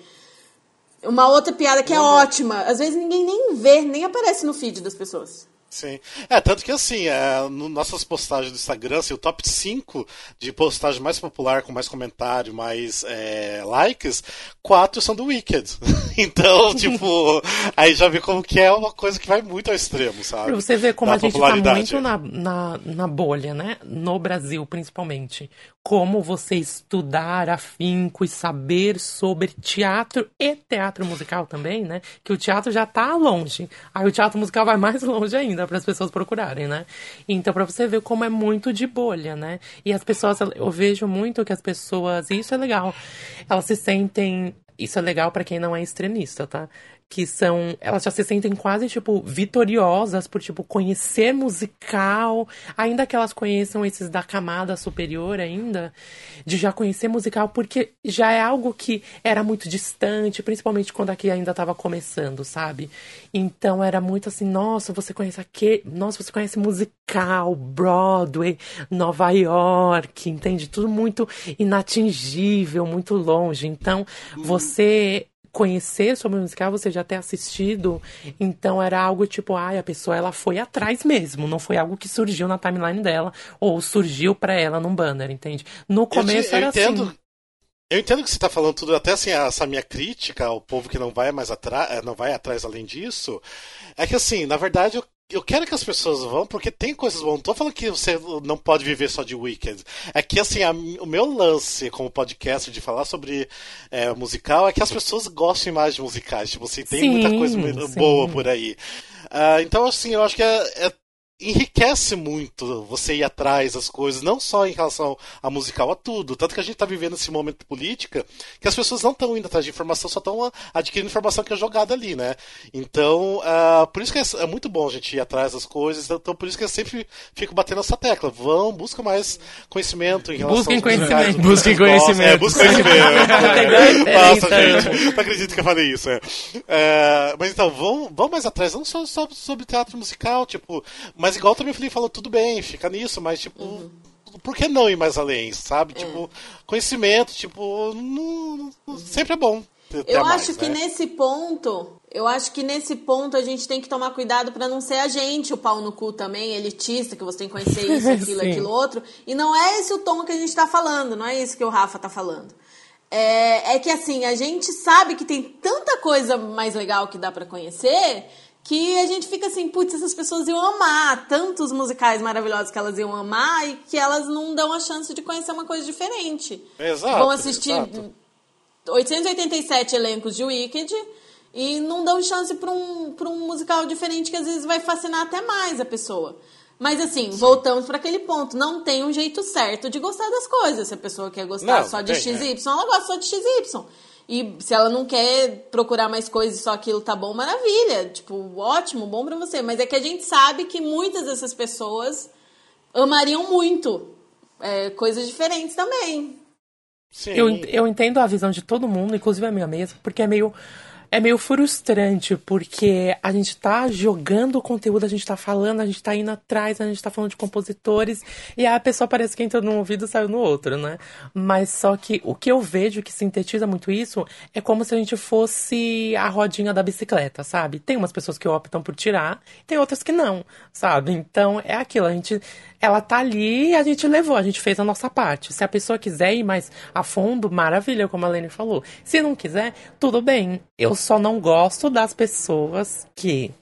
Uma outra piada que é ótima. Às vezes ninguém nem vê, nem aparece no feed das pessoas. Sim. É, tanto que assim, é, no, nossas postagens do Instagram, assim, o top 5 de postagem mais popular, com mais comentário, mais é, likes, quatro são do Wicked. *laughs* então, *laughs* tipo, aí já vê como que é uma coisa que vai muito ao extremo, sabe? Pra você ver como da a gente tá muito na, na, na bolha, né? No Brasil, principalmente como você estudar afinco e saber sobre teatro e teatro musical também, né? Que o teatro já tá longe. Aí o teatro musical vai mais longe ainda para as pessoas procurarem, né? Então para você ver como é muito de bolha, né? E as pessoas eu vejo muito que as pessoas, e isso é legal. Elas se sentem isso é legal para quem não é extremista, tá? Que são. Elas já se sentem quase, tipo, vitoriosas por, tipo, conhecer musical. Ainda que elas conheçam esses da camada superior ainda, de já conhecer musical, porque já é algo que era muito distante, principalmente quando aqui ainda estava começando, sabe? Então era muito assim, nossa, você conhece aqui. Nossa, você conhece musical, Broadway, Nova York, entende? Tudo muito inatingível, muito longe. Então, você conhecer sobre o musical, você já ter assistido. Então era algo tipo, ai, a pessoa ela foi atrás mesmo, não foi algo que surgiu na timeline dela ou surgiu pra ela num banner, entende? No começo eu, te- eu era entendo, assim. Eu entendo que você está falando tudo, até assim, essa minha crítica ao povo que não vai mais atrás, não vai atrás além disso, é que assim, na verdade, eu, eu quero que as pessoas vão porque tem coisas boas. Não tô falando que você não pode viver só de Wicked. É que assim, a- o meu lance como podcast de falar sobre é, musical é que as pessoas gostem mais de musicais. Tipo assim, tem Sim, muita coisa sim. boa por aí. Ah, então, assim, eu acho que é- é enriquece muito você ir atrás das coisas, não só em relação a musical, a tudo. Tanto que a gente está vivendo esse momento de política que as pessoas não estão indo atrás de informação, só estão adquirindo informação que é jogada ali, né? Então, ah, por isso que é, é muito bom a gente ir atrás das coisas. Então, por isso que eu sempre fico batendo essa tecla. Vão, busca mais conhecimento em relação Busquem conhecimento. Busquem conhecimento. É, busquem conhecimento. *laughs* Nossa, gente, não acredito que eu falei isso. É. É, mas então, vão, vão mais atrás, não só, só sobre teatro musical, tipo. Mas igual também o Felipe falou, tudo bem, fica nisso, mas tipo. Por que não ir mais além, sabe? Tipo, conhecimento, tipo, não- não- sempre é bom. Eu mais, acho que né? nesse ponto, eu acho que nesse ponto a gente tem que tomar cuidado pra não ser a gente o pau no cu também, elitista, que você tem que conhecer isso, *laughs* aquilo, aquilo, outro. E não é esse o tom que a gente tá falando, não é isso que o Rafa tá falando. É, é que assim, a gente sabe que tem tanta coisa mais legal que dá pra conhecer que a gente fica assim, putz, essas pessoas iam amar tantos musicais maravilhosos que elas iam amar e que elas não dão a chance de conhecer uma coisa diferente. Exato, Vão assistir exato. 887 elencos de Wicked e não dão chance pra um, pra um musical diferente que às vezes vai fascinar até mais a pessoa. Mas assim, voltamos para aquele ponto. Não tem um jeito certo de gostar das coisas. Se a pessoa quer gostar Não, só de tem, XY, ela gosta só de XY. E se ela não quer procurar mais coisas e só aquilo tá bom, maravilha. Tipo, ótimo, bom pra você. Mas é que a gente sabe que muitas dessas pessoas amariam muito é, coisas diferentes também. Sim. Eu, eu entendo a visão de todo mundo, inclusive a minha mesma, porque é meio. É meio frustrante, porque a gente tá jogando o conteúdo, a gente tá falando, a gente tá indo atrás, a gente tá falando de compositores, e a pessoa parece que entrou num ouvido e saiu no outro, né? Mas só que o que eu vejo que sintetiza muito isso é como se a gente fosse a rodinha da bicicleta, sabe? Tem umas pessoas que optam por tirar, tem outras que não, sabe? Então é aquilo, a gente. Ela tá ali e a gente levou, a gente fez a nossa parte. Se a pessoa quiser ir mais a fundo, maravilha, como a Lene falou. Se não quiser, tudo bem. Eu só não gosto das pessoas que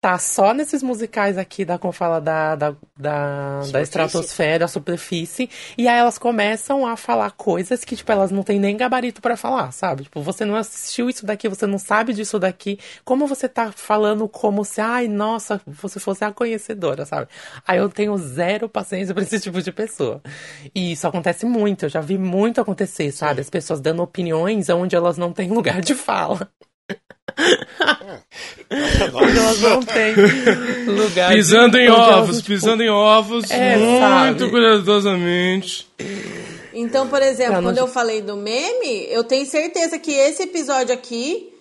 tá só nesses musicais aqui da, como fala, da, da, da, da estratosfera, da superfície, e aí elas começam a falar coisas que, tipo, elas não têm nem gabarito pra falar, sabe? Tipo, você não assistiu isso daqui, você não sabe disso daqui, como você tá falando como se, ai, nossa, você fosse a conhecedora, sabe? Aí eu tenho zero paciência pra esse *laughs* tipo de pessoa. E isso acontece muito, eu já vi muito acontecer, sabe? As pessoas dando opiniões onde elas não têm lugar de fala. Elas não têm lugar Pisando de... em ovos, tipo, pisando em ovos, É, muito sabe? cuidadosamente. Então, por exemplo, não- quando eu falei do meme, eu tenho certeza que esse episódio aqui,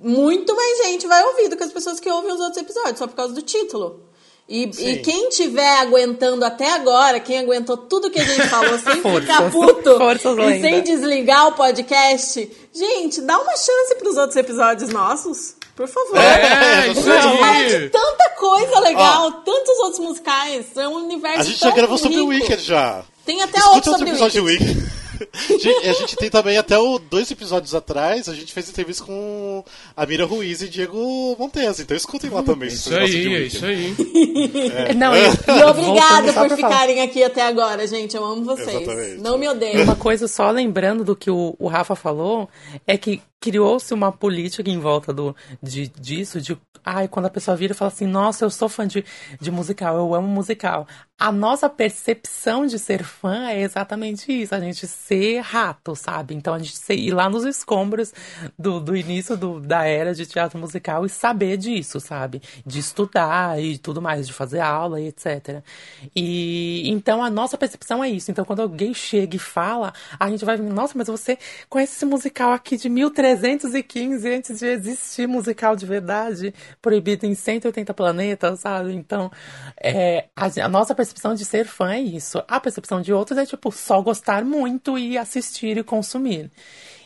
muito mais gente vai ouvir do que as pessoas que ouvem os outros episódios, só por causa do título. E, e quem tiver aguentando até agora, quem aguentou tudo que a gente falou sem *laughs* ficar Forças. puto *laughs* Forças, e sem desligar o podcast, gente, dá uma chance pros outros episódios nossos. Por favor. É, A gente fala de tanta coisa legal, tantos outros musicais. É um universo A gente já gravou sobre o rico. Wicked já. Tem até Escuta outro sobre o Wicked. *laughs* Gente, a gente tem também até o, dois episódios atrás, a gente fez entrevista com a Mira Ruiz e Diego Montes. Então escutem lá também. Isso aí, é isso aí. Não, e, E *laughs* voltando obrigada por falar. ficarem aqui até agora, gente. Eu amo vocês. Exatamente. Não me E odeiem. uma coisa só lembrando do que o, o Rafa falou, é que criou-se uma política em volta do, de, disso, de ai, quando a pessoa vira e fala assim, nossa, eu sou fã de, de musical, eu amo musical. A nossa percepção de ser fã é exatamente isso, a gente ser rato, sabe? Então a gente ser, ir lá nos escombros do, do início do, da era de teatro musical e saber disso, sabe? De estudar e tudo mais, de fazer aula e etc. E então a nossa percepção é isso. Então quando alguém chega e fala, a gente vai, nossa, mas você conhece esse musical aqui de 1315 antes de existir musical de verdade, proibido em 180 planetas, sabe? Então, é, a, a nossa percepção de ser fã é isso. A percepção de outros é tipo só gostar muito e assistir e consumir.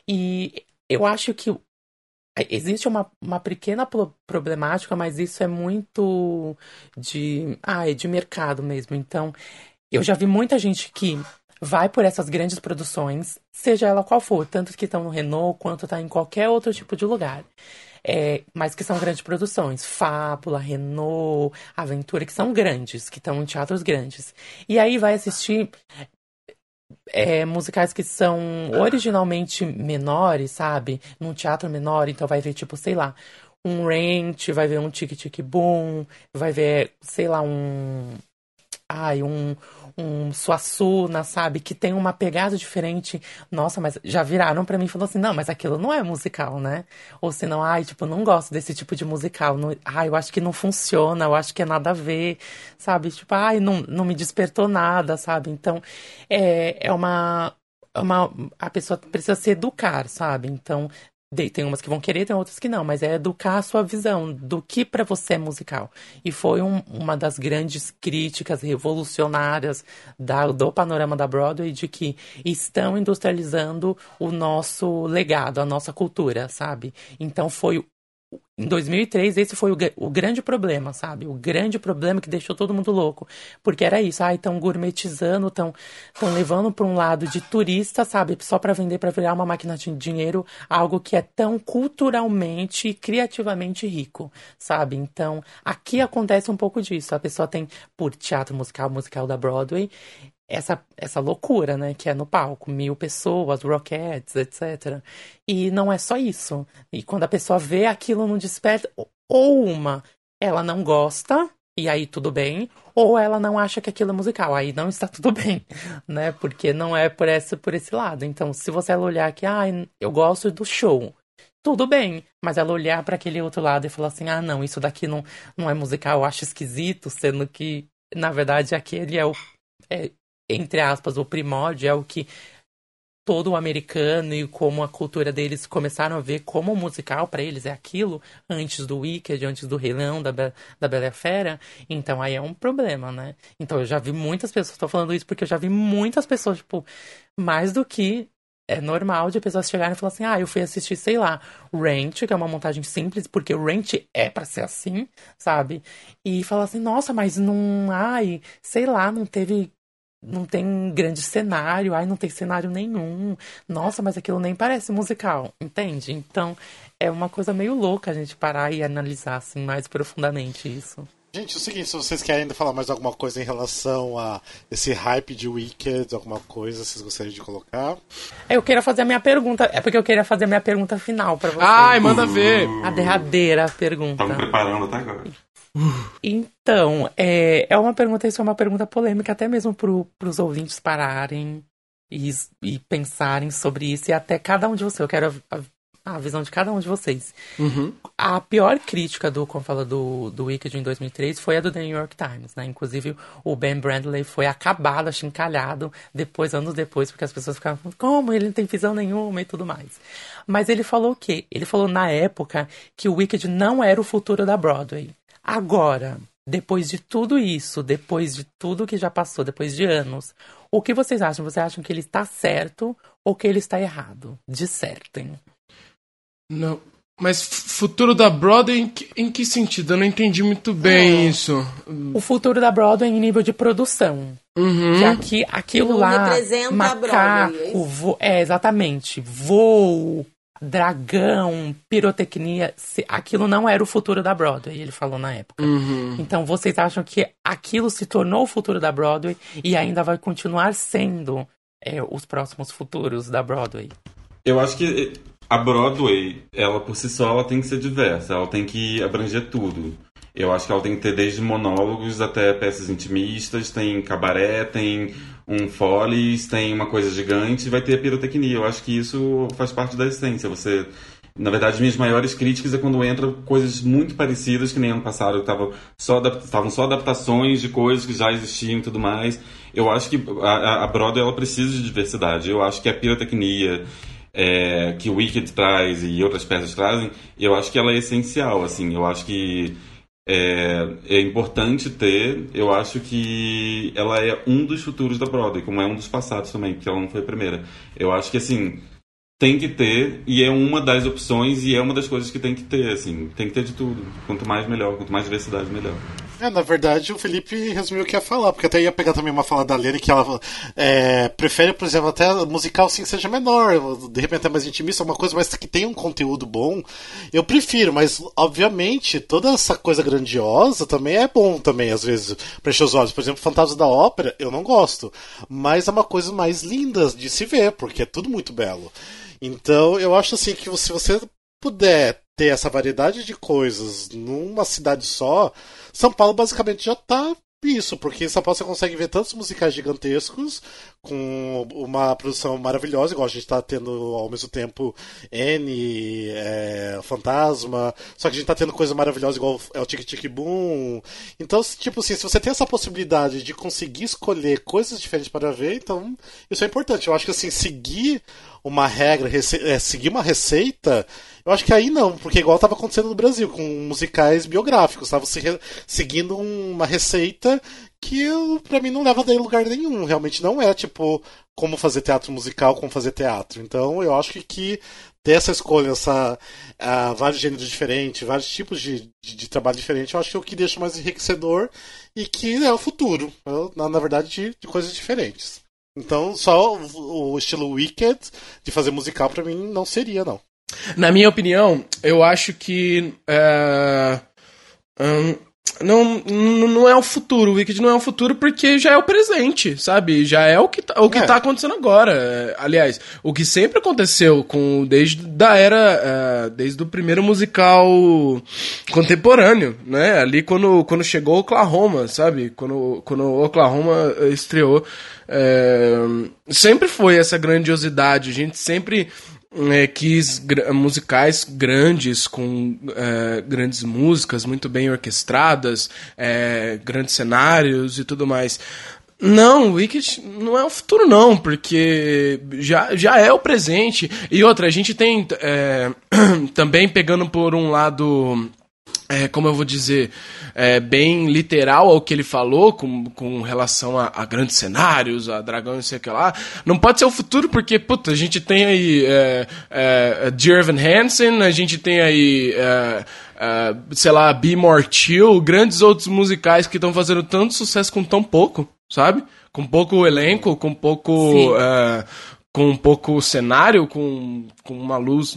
E eu acho que Existe uma, uma pequena pro- problemática, mas isso é muito de, ah, é de mercado mesmo. Então, eu já vi muita gente que vai por essas grandes produções, seja ela qual for, tanto que estão no Renault quanto tá em qualquer outro tipo de lugar. É, mas que são grandes produções, Fábula, Renault, Aventura, que são grandes, que estão em teatros grandes. E aí vai assistir é, musicais que são originalmente menores, sabe? Num teatro menor, então vai ver, tipo, sei lá, um Rent, vai ver um Tic Tic Boom, vai ver, sei lá, um. Ai, um, um Suassuna, sabe? Que tem uma pegada diferente. Nossa, mas já viraram pra mim e falaram assim: não, mas aquilo não é musical, né? Ou senão, ai, tipo, não gosto desse tipo de musical. Não, ai, eu acho que não funciona, eu acho que é nada a ver, sabe? Tipo, ai, não, não me despertou nada, sabe? Então, é, é uma. é Uma, a pessoa precisa se educar, sabe? Então, tem umas que vão querer, tem outras que não, mas é educar a sua visão do que pra você é musical. E foi um- uma das grandes críticas revolucionárias da- do panorama da Broadway de que estão industrializando o nosso legado, a nossa cultura, sabe? Então foi em 2003, esse foi o, o grande problema, sabe? O grande problema que deixou todo mundo louco. Porque era isso, ai, estão gourmetizando, estão tão levando para um lado de turista, sabe? Só para vender, para virar uma máquina de dinheiro, algo que é tão culturalmente e criativamente rico, sabe? Então, aqui acontece um pouco disso. A pessoa tem, por teatro musical, musical da Broadway, essa, essa loucura, né? Que é no palco, mil pessoas, Rockettes, etc. E não é só isso. E quando a pessoa vê aquilo não desperta, ou uma, ela não gosta, e aí tudo bem, ou ela não acha que aquilo é musical, aí não está tudo *laughs* bem, né? Porque não é por esse, por esse lado. Então, se você olhar que, ah, eu gosto do show, tudo bem, mas ela olhar para aquele outro lado e falar assim, ah, não, isso daqui não, não é musical, eu acho esquisito, sendo que, na verdade, aquele é o, é, entre aspas, o primórdio, é o que todo o americano e como a cultura deles começaram a ver como musical para eles é aquilo, antes do Wicked, antes do Rei Leão, da, Be da Bela Fera, então aí é um problema, né? Então eu já vi muitas pessoas, tô falando isso porque eu já vi muitas pessoas, tipo, mais do que é normal de pessoas chegarem e falar assim, ah, eu fui assistir, sei lá, Rent, que é uma montagem simples, porque o Rent é pra ser assim, sabe? E falar assim, nossa, mas não, ai, sei lá, não teve não tem grande cenário, ai, não tem cenário nenhum. Nossa, mas aquilo nem parece musical, entende? Então, é uma coisa meio louca a gente parar e analisar assim mais profundamente isso. Gente, é o seguinte, se vocês querem ainda falar mais alguma coisa em relação a esse hype de Wicked, alguma coisa vocês gostariam de colocar? Eu queria fazer a minha pergunta, é porque eu queria fazer a minha pergunta final pra vocês. Ai, manda ver. A derradeira pergunta. Estamos preparando até agora. Então, é, é uma pergunta, isso é uma pergunta polêmica, até mesmo para os ouvintes pararem e, e pensarem sobre isso, e até cada um de vocês. Eu quero a, a, a visão de cada um de vocês. Uhum. A pior crítica do, como fala, do, do Wicked em 2003 foi a do The New York Times, né? Inclusive, o Ben Brandley foi acabado, achincalhado, depois, anos depois, porque as pessoas ficavam falando, como? Ele não tem visão nenhuma e tudo mais. Mas ele falou o quê? Ele falou na época que o Wicked não era o futuro da Broadway. Agora, depois de tudo isso, depois de tudo que já passou, depois de anos, o que vocês acham? Vocês acham que ele está certo ou que ele está errado? Dissertem. Não. Mas futuro da Broadway em que, em que sentido? Eu não entendi muito bem isso. O futuro da Broadway em nível de produção. Uhum. Que aqui, aquilo Não lá. representa a macaco, Broadway, é vo- é, exatamente. Voo, dragão, pirotecnia. se- aquilo não era o futuro da Broadway, ele falou na época. Uhum. Então vocês acham que aquilo se tornou o futuro da Broadway e ainda vai continuar sendo é, os próximos futuros da Broadway? Eu acho que a Broadway, ela por si só, ela tem que ser diversa, ela tem que abranger tudo. Eu acho que ela tem que ter desde monólogos até peças intimistas, tem cabaré, tem um follies, tem uma coisa gigante, vai ter a pirotecnia. Eu acho que isso faz parte da essência. Você, na verdade, minhas maiores críticas é quando entra coisas muito parecidas que nem ano passado, estavam só estavam só adaptações de coisas que já existiam e tudo mais. Eu acho que a, a- Broadway ela precisa de diversidade. Eu acho que a pirotecnia é, que Wicked traz e outras peças trazem, eu acho que ela é essencial, assim, eu acho que é, é importante ter, eu acho que ela é um dos futuros da Broadway, como é um dos passados também, porque ela não foi a primeira. Eu acho que, assim, tem que ter e é uma das opções e é uma das coisas que tem que ter, assim, tem que ter de tudo. Quanto mais melhor, quanto mais diversidade melhor. É, na verdade, o Felipe resumiu o que ia falar, porque até ia pegar também uma fala da Lene que ela é, prefere, por exemplo, até musical sim seja menor, de repente é mais intimista, uma coisa, mas que tenha um conteúdo bom. Eu prefiro, mas obviamente toda essa coisa grandiosa também é bom também, às vezes, para encher os olhos. Por exemplo, Fantasma da Ópera, eu não gosto, mas é uma coisa mais linda de se ver, porque é tudo muito belo. Então, eu acho assim que se você puder ter essa variedade de coisas numa cidade só, São Paulo basicamente já está isso, porque em São Paulo você consegue ver tantos musicais gigantescos, com uma produção maravilhosa, igual a gente está tendo ao mesmo tempo N, é, Fantasma, só que a gente está tendo coisa maravilhosa igual é o Tic Tic Boom. Então, tipo assim, se você tem essa possibilidade de conseguir escolher coisas diferentes para ver, então isso é importante. Eu acho que assim, seguir uma regra, é, seguir uma receita, eu acho que aí não, porque igual estava acontecendo no Brasil, com musicais biográficos, estava se seguindo uma receita que para mim não leva a lugar nenhum, realmente não é tipo como fazer teatro musical, como fazer teatro. Então eu acho que, que ter essa escolha, essa, uh, vários gêneros diferentes, vários tipos de, de, de, trabalho diferente, eu acho que é o que deixa mais enriquecedor e que é o futuro, na, na verdade, de, de coisas diferentes. Então, só o, o estilo Wicked de fazer musical para mim não seria, não. Na minha opinião, eu acho que. É, um, não, não é o futuro. O Wicked não é o futuro porque já é o presente, sabe? Já é o que tá, o que é. tá acontecendo agora. Aliás, o que sempre aconteceu com desde da era, uh, desde o primeiro musical contemporâneo, né? Ali quando, quando chegou Oklahoma, sabe? Quando, quando Oklahoma estreou, uh, sempre foi essa grandiosidade. A gente sempre é, gr musicais grandes, com é, grandes músicas muito bem orquestradas, é, grandes cenários e tudo mais. Não, Wicked não é o futuro, não, porque já, já é o presente. E outra, a gente tem é, *clears throat* também pegando por um lado é, como eu vou dizer, é, bem literal ao que ele falou com, com relação a, a, grandes cenários, a dragão e sei o que lá. Não pode ser o futuro porque, puta, a gente tem aí é, é, Dear Evan Hansen, a gente tem aí, é, é, sei lá, Be More Chill, grandes outros musicais que estão fazendo tanto sucesso com tão pouco, sabe? Com pouco elenco, com pouco... É, com pouco cenário, com, com uma luz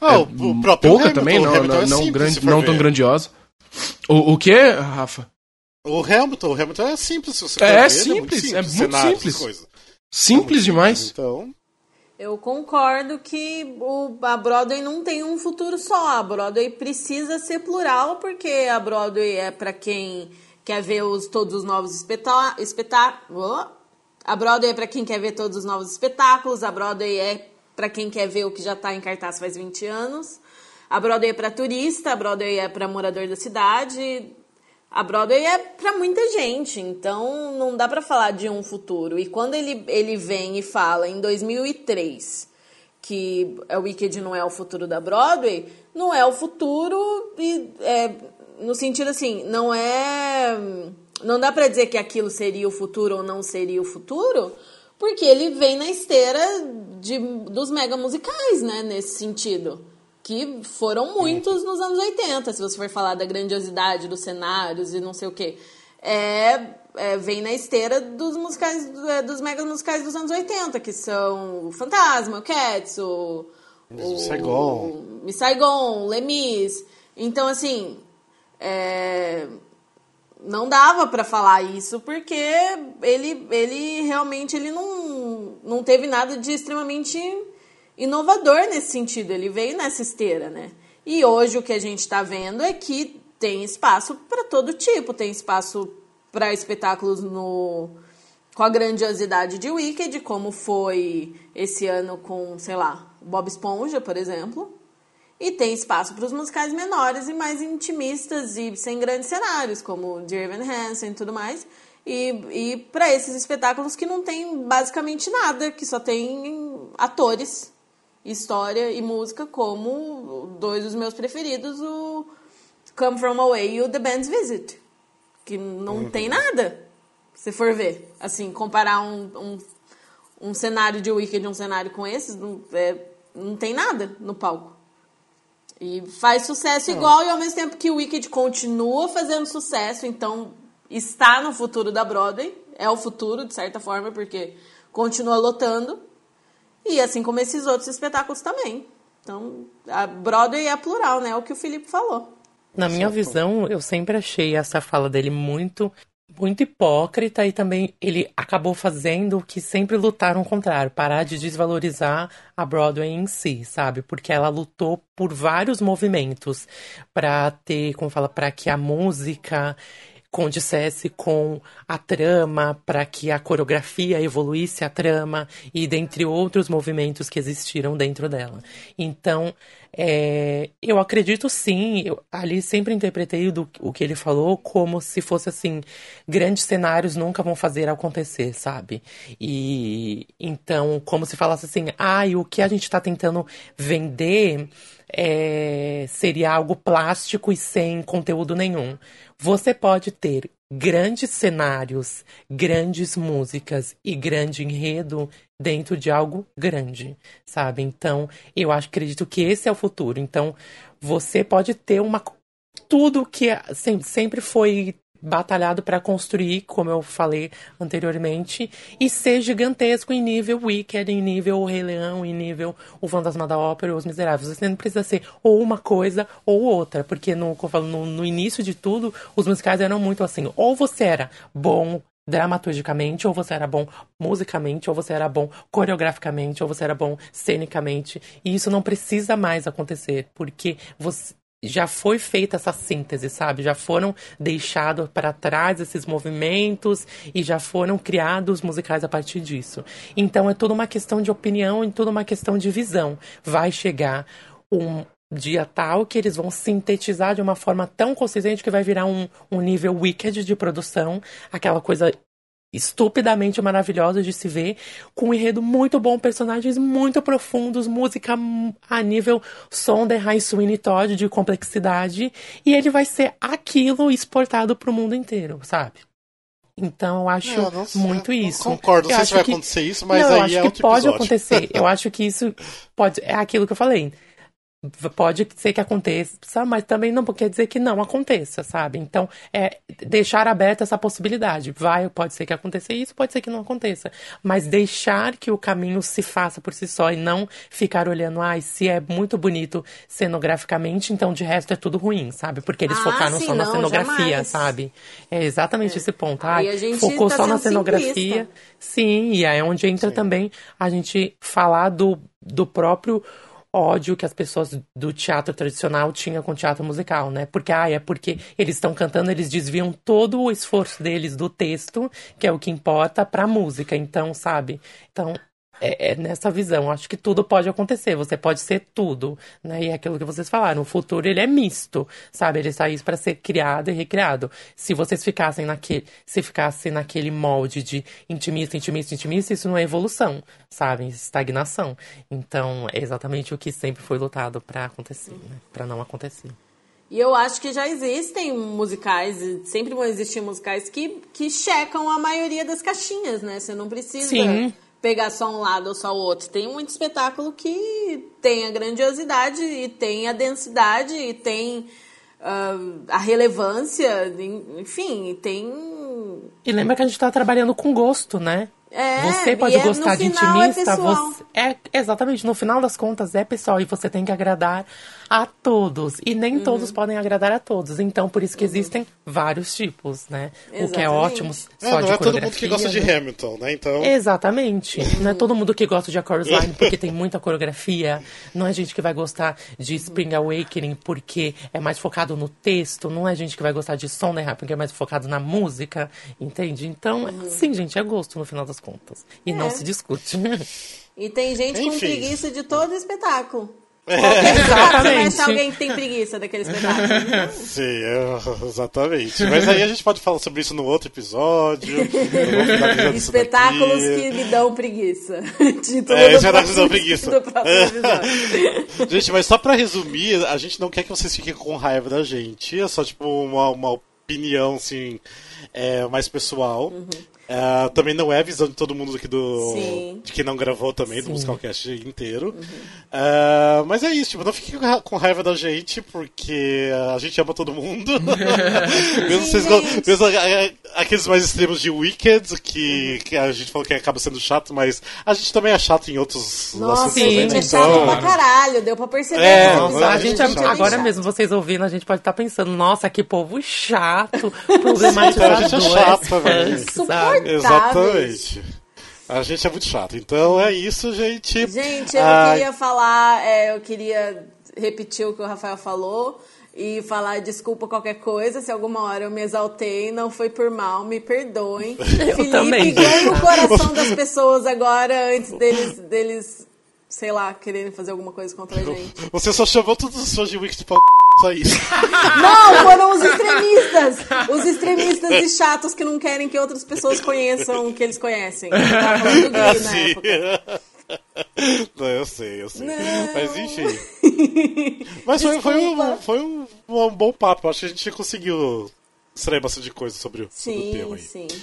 ah, é, o próprio pouca Hamilton, também, não, não, é não, grande, não tão grandiosa. O, o que, Rafa? O Hamilton, o Hamilton é simples, se você é, ver, simples, é muito simples, é muito simples. Simples demais. Então, eu concordo que o, a Broadway não tem um futuro só. A Broadway precisa ser plural, porque a Broadway é para quem quer ver os, todos os novos espetáculos. A Broadway é para quem quer ver todos os novos espetáculos. A Broadway é para quem quer ver o que já está em cartaz faz 20 anos. A Broadway é para turista, a Broadway é para morador da cidade. A Broadway é para muita gente, então não dá para falar de um futuro. E quando ele, ele vem e fala em 2003 que o Wicked não é o futuro da Broadway, não é o futuro e é, no sentido assim, não é não dá para dizer que aquilo seria o futuro ou não seria o futuro, porque ele vem na esteira de, dos mega musicais, né? Nesse sentido. Que foram muitos nos anos 80, se você for falar da grandiosidade dos cenários e não sei o quê. É, é, vem na esteira dos musicais, é, dos mega musicais dos anos 80, que são o Fantasma, o Cats, o. O Saigon. O, Miss Saigon, Lemis. Então, assim. É, não dava para falar isso porque ele, ele realmente ele não, não teve nada de extremamente inovador nesse sentido. Ele veio nessa esteira, né? E hoje o que a gente está vendo é que tem espaço para todo tipo, tem espaço para espetáculos no com a grandiosidade de Wicked, como foi esse ano com, sei lá, Bob Esponja, por exemplo. E tem espaço para os musicais menores e mais intimistas e sem grandes cenários, como Dear Evan Hansen e tudo mais. E, e para esses espetáculos que não tem basicamente nada, que só tem atores, história e música, como dois dos meus preferidos, o Come From Away e o The Band's Visit, que não uhum. tem nada, se for ver. Assim, comparar um, um um cenário de Wicked, um cenário com esses, não, é, não tem nada no palco. E faz sucesso igual, e ao mesmo tempo que o Wicked continua fazendo sucesso, então está no futuro da Broadway, é o futuro, de certa forma, porque continua lotando, e assim como esses outros espetáculos também. Então, a Broadway é plural, né? É o que o Felipe falou. Na minha visão, eu sempre achei essa fala dele muito muito hipócrita e também ele acabou fazendo o que sempre lutaram contrário, parar de desvalorizar a Broadway em si, sabe? Porque ela lutou por vários movimentos para ter, como fala, para que a música condissesse com a trama, para que a coreografia evoluísse a trama e dentre outros movimentos que existiram dentro dela. Então, é, eu acredito sim, eu, ali sempre interpretei do, o que ele falou como se fosse assim, grandes cenários nunca vão fazer acontecer, sabe? E então, como se falasse assim, ah, e o que a gente está tentando vender é, seria algo plástico e sem conteúdo nenhum. Você pode ter grandes cenários, grandes músicas e grande enredo dentro de algo grande, sabe? Então, eu acredito que esse é o futuro. Então, você pode ter uma tudo que é, sempre foi batalhado para construir, como eu falei anteriormente, e ser gigantesco em nível Wicked, em nível O Rei Leão, em nível O Fantasma da Ópera e Os Miseráveis. Você não precisa ser ou uma coisa ou outra, porque no, no, no início de tudo, os musicais eram muito assim, ou você era bom dramaturgicamente, ou você era bom musicamente, ou você era bom coreograficamente, ou você era bom cenicamente. E isso não precisa mais acontecer, porque você, já foi feita essa síntese, sabe? Já foram deixados para trás esses movimentos e já foram criados musicais a partir disso. Então é toda uma questão de opinião e toda uma questão de visão. Vai chegar um dia tal que eles vão sintetizar de uma forma tão consistente que vai virar um, um nível wicked de produção, aquela coisa estupidamente maravilhosa de se ver, com um enredo muito bom, personagens muito profundos, música a nível som de High Sweeney Todd de complexidade, e ele vai ser aquilo exportado para o mundo inteiro, sabe? Então eu acho é, não, muito isso. Concordo, não sei se vai que... acontecer isso, mas não, aí eu acho é que pode acontecer. Eu acho que isso pode é aquilo que eu falei pode ser que aconteça, mas também não quer dizer que não aconteça, sabe? Então, é deixar aberta essa possibilidade. Vai, pode ser que aconteça isso, pode ser que não aconteça. Mas deixar que o caminho se faça por si só e não ficar olhando, ai, ah, se é muito bonito cenograficamente, então de resto é tudo ruim, sabe? Porque eles ah, focaram sim, só na não, cenografia, jamais. sabe? É exatamente é. esse ponto. Aí Ai, a focou tá só na cenografia. simplista. Sim, e aí é onde entra Sim. também a gente falar do, do próprio ódio que as pessoas do teatro tradicional tinham com teatro musical, né? Porque, ah, é porque eles estão cantando, eles desviam todo o esforço deles do texto, que é o que importa, pra música. Então, sabe? Então, é, é nessa visão. Acho que tudo pode acontecer. Você pode ser tudo, né? E é aquilo que vocês falaram. O futuro ele é misto, sabe? Ele está aí para ser criado e recriado. Se vocês ficassem naquele, se ficassem naquele molde de intimista, intimista, intimista, isso não é evolução, sabe? Estagnação. Então é exatamente o que sempre foi lutado para acontecer, né? Para não acontecer. E eu acho que já existem musicais, sempre vão existir musicais que, que checam a maioria das caixinhas, né? Você não precisa Sim. Pegar só um lado ou só o outro. Tem muito espetáculo que tem a grandiosidade e tem a densidade e tem ah, a relevância, enfim, e E lembra que a gente tá trabalhando com gosto, né? É, Você e pode é- gostar no de final é intimista, pessoal. você é exatamente, no final das contas é pessoal e você tem que agradar a todos e nem Uhum. todos podem agradar a todos. Então por isso que existem vários tipos, né? O que é Exatamente. ótimo É, só não de é todo mundo que gosta de né? Hamilton, né? Então. Exatamente. *laughs* Não é todo mundo que gosta de A Chorus Line porque tem *laughs* muita coreografia. Não é gente que vai gostar de Spring Awakening porque é mais focado no texto. Não é gente que vai gostar de Sondheim porque é mais focado na música. Entende? Então, sim, gente, é gosto no final das contas. E não É. se discute. E tem gente com Enfim. preguiça de todo espetáculo. É. *laughs* Exatamente. achar alguém que tem preguiça daquele espetáculo. Sim, é, exatamente. Mas aí a gente pode falar sobre isso no outro episódio. Isso *laughs* Espetáculos que me dão preguiça. Título É, espetáculos que dão preguiça. Gente, mas só pra resumir, a gente não quer que vocês fiquem com raiva da gente. É só, tipo, uma, uma opinião, assim, é, mais pessoal. Uhum. É, também não é a visão de todo mundo aqui do. Sim. de quem não gravou também, do Sim. Musicalcast inteiro. É, mas é isso, tipo, não fique com ra- com raiva da gente, porque a gente ama todo mundo. *laughs* mesmo vocês go- gente. mesmo é, aqueles mais extremos de Wicked, que, que a gente falou que acaba sendo chato, mas a gente também é chato em outros Nossa, assuntos a também, gente né? é chato Então- pra caralho, deu pra perceber. É, mas episódio, A gente, é chato. agora bem mesmo, chato. vocês ouvindo, a gente pode estar pensando, nossa, que povo chato, *laughs* Então, problematizador. a gente é chato, velho. Sabe? Insuportável. Exatamente. A gente é muito chato. Então é isso, gente. Gente, eu Ah, queria falar, é, eu queria repetir o que o Rafael falou e falar desculpa qualquer coisa, se alguma hora eu me exaltei, não foi por mal, me perdoem. *laughs* Felipe, também, ganha o coração das pessoas agora antes deles, deles, sei lá, quererem fazer alguma coisa contra a gente. Você só chamou todos os fãs de Wicked pra só isso. *laughs* Não, foram os extremistas! Os extremistas e chatos que não querem que outras pessoas conheçam o que eles conhecem. Eu tava falando do *laughs* Assim. época. Não, eu sei, eu sei. Não. Mas enfim. *laughs* Mas foi, foi, um, foi um, um bom papo. Acho que a gente conseguiu extrair bastante coisa sobre, o- sobre o tema Sim, aí. sim.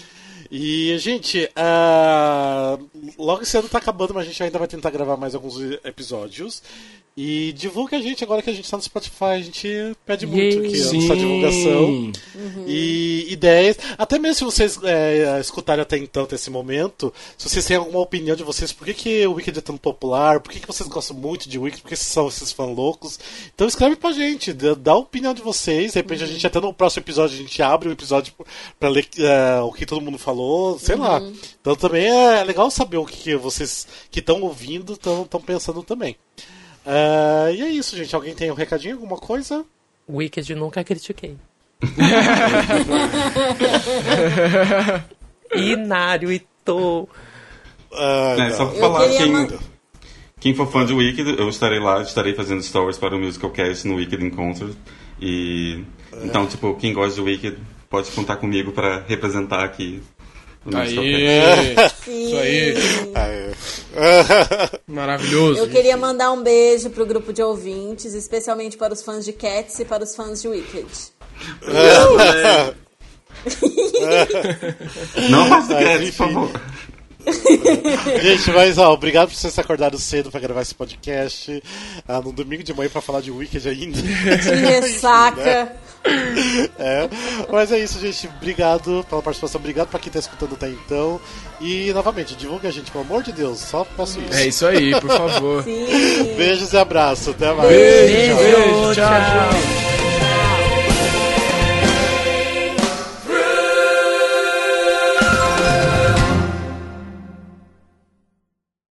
E, gente, ah, logo esse ano tá acabando, mas a gente ainda vai tentar gravar mais alguns episódios. E divulga a gente agora que a gente tá no Spotify. A gente pede muito Yay. que essa divulgação. E ideias. Até mesmo se vocês é, escutarem até então, até esse momento, se vocês têm alguma opinião de vocês, por que, que o Wicked é tão popular? Por que, que vocês gostam muito de Wicked? Por que vocês são esses fãs loucos? Então escreve pra gente, dá a opinião de vocês. De repente a gente até no próximo episódio a gente abre o episódio pra ler é, o que todo mundo falou, sei lá. Então também é legal saber o que, que vocês que estão ouvindo estão pensando também. É, e é isso, gente. Alguém tem um recadinho, alguma coisa? Wicked nunca critiquei. *laughs* Inário e tô. Ah, É, só pra falar, quem, quem for fã de Wicked, eu estarei lá, estarei fazendo stories para o Musicalcast no Wicked Encounter. E. Então, tipo, quem gosta de Wicked pode contar comigo para representar aqui. Aí, isso aí, *laughs* maravilhoso. Eu queria mandar um beijo pro grupo de ouvintes, especialmente para os fãs de Cats e para os fãs de Wicked. *laughs* Não Mas, crédito, por enfim. favor. *laughs* Gente, mas ó, obrigado por vocês acordado cedo pra gravar esse podcast. Ah, no domingo de manhã pra falar de Wicked ainda. Que ressaca. *laughs* É, mas é isso, gente. Obrigado pela participação. Obrigado pra quem tá escutando até então. E novamente, divulgue a gente, pelo amor de Deus. Só peço isso. É isso aí, por favor. Sim. Beijos e abraços. Até mais. Beijo, Beijo, beijo, tchau. tchau.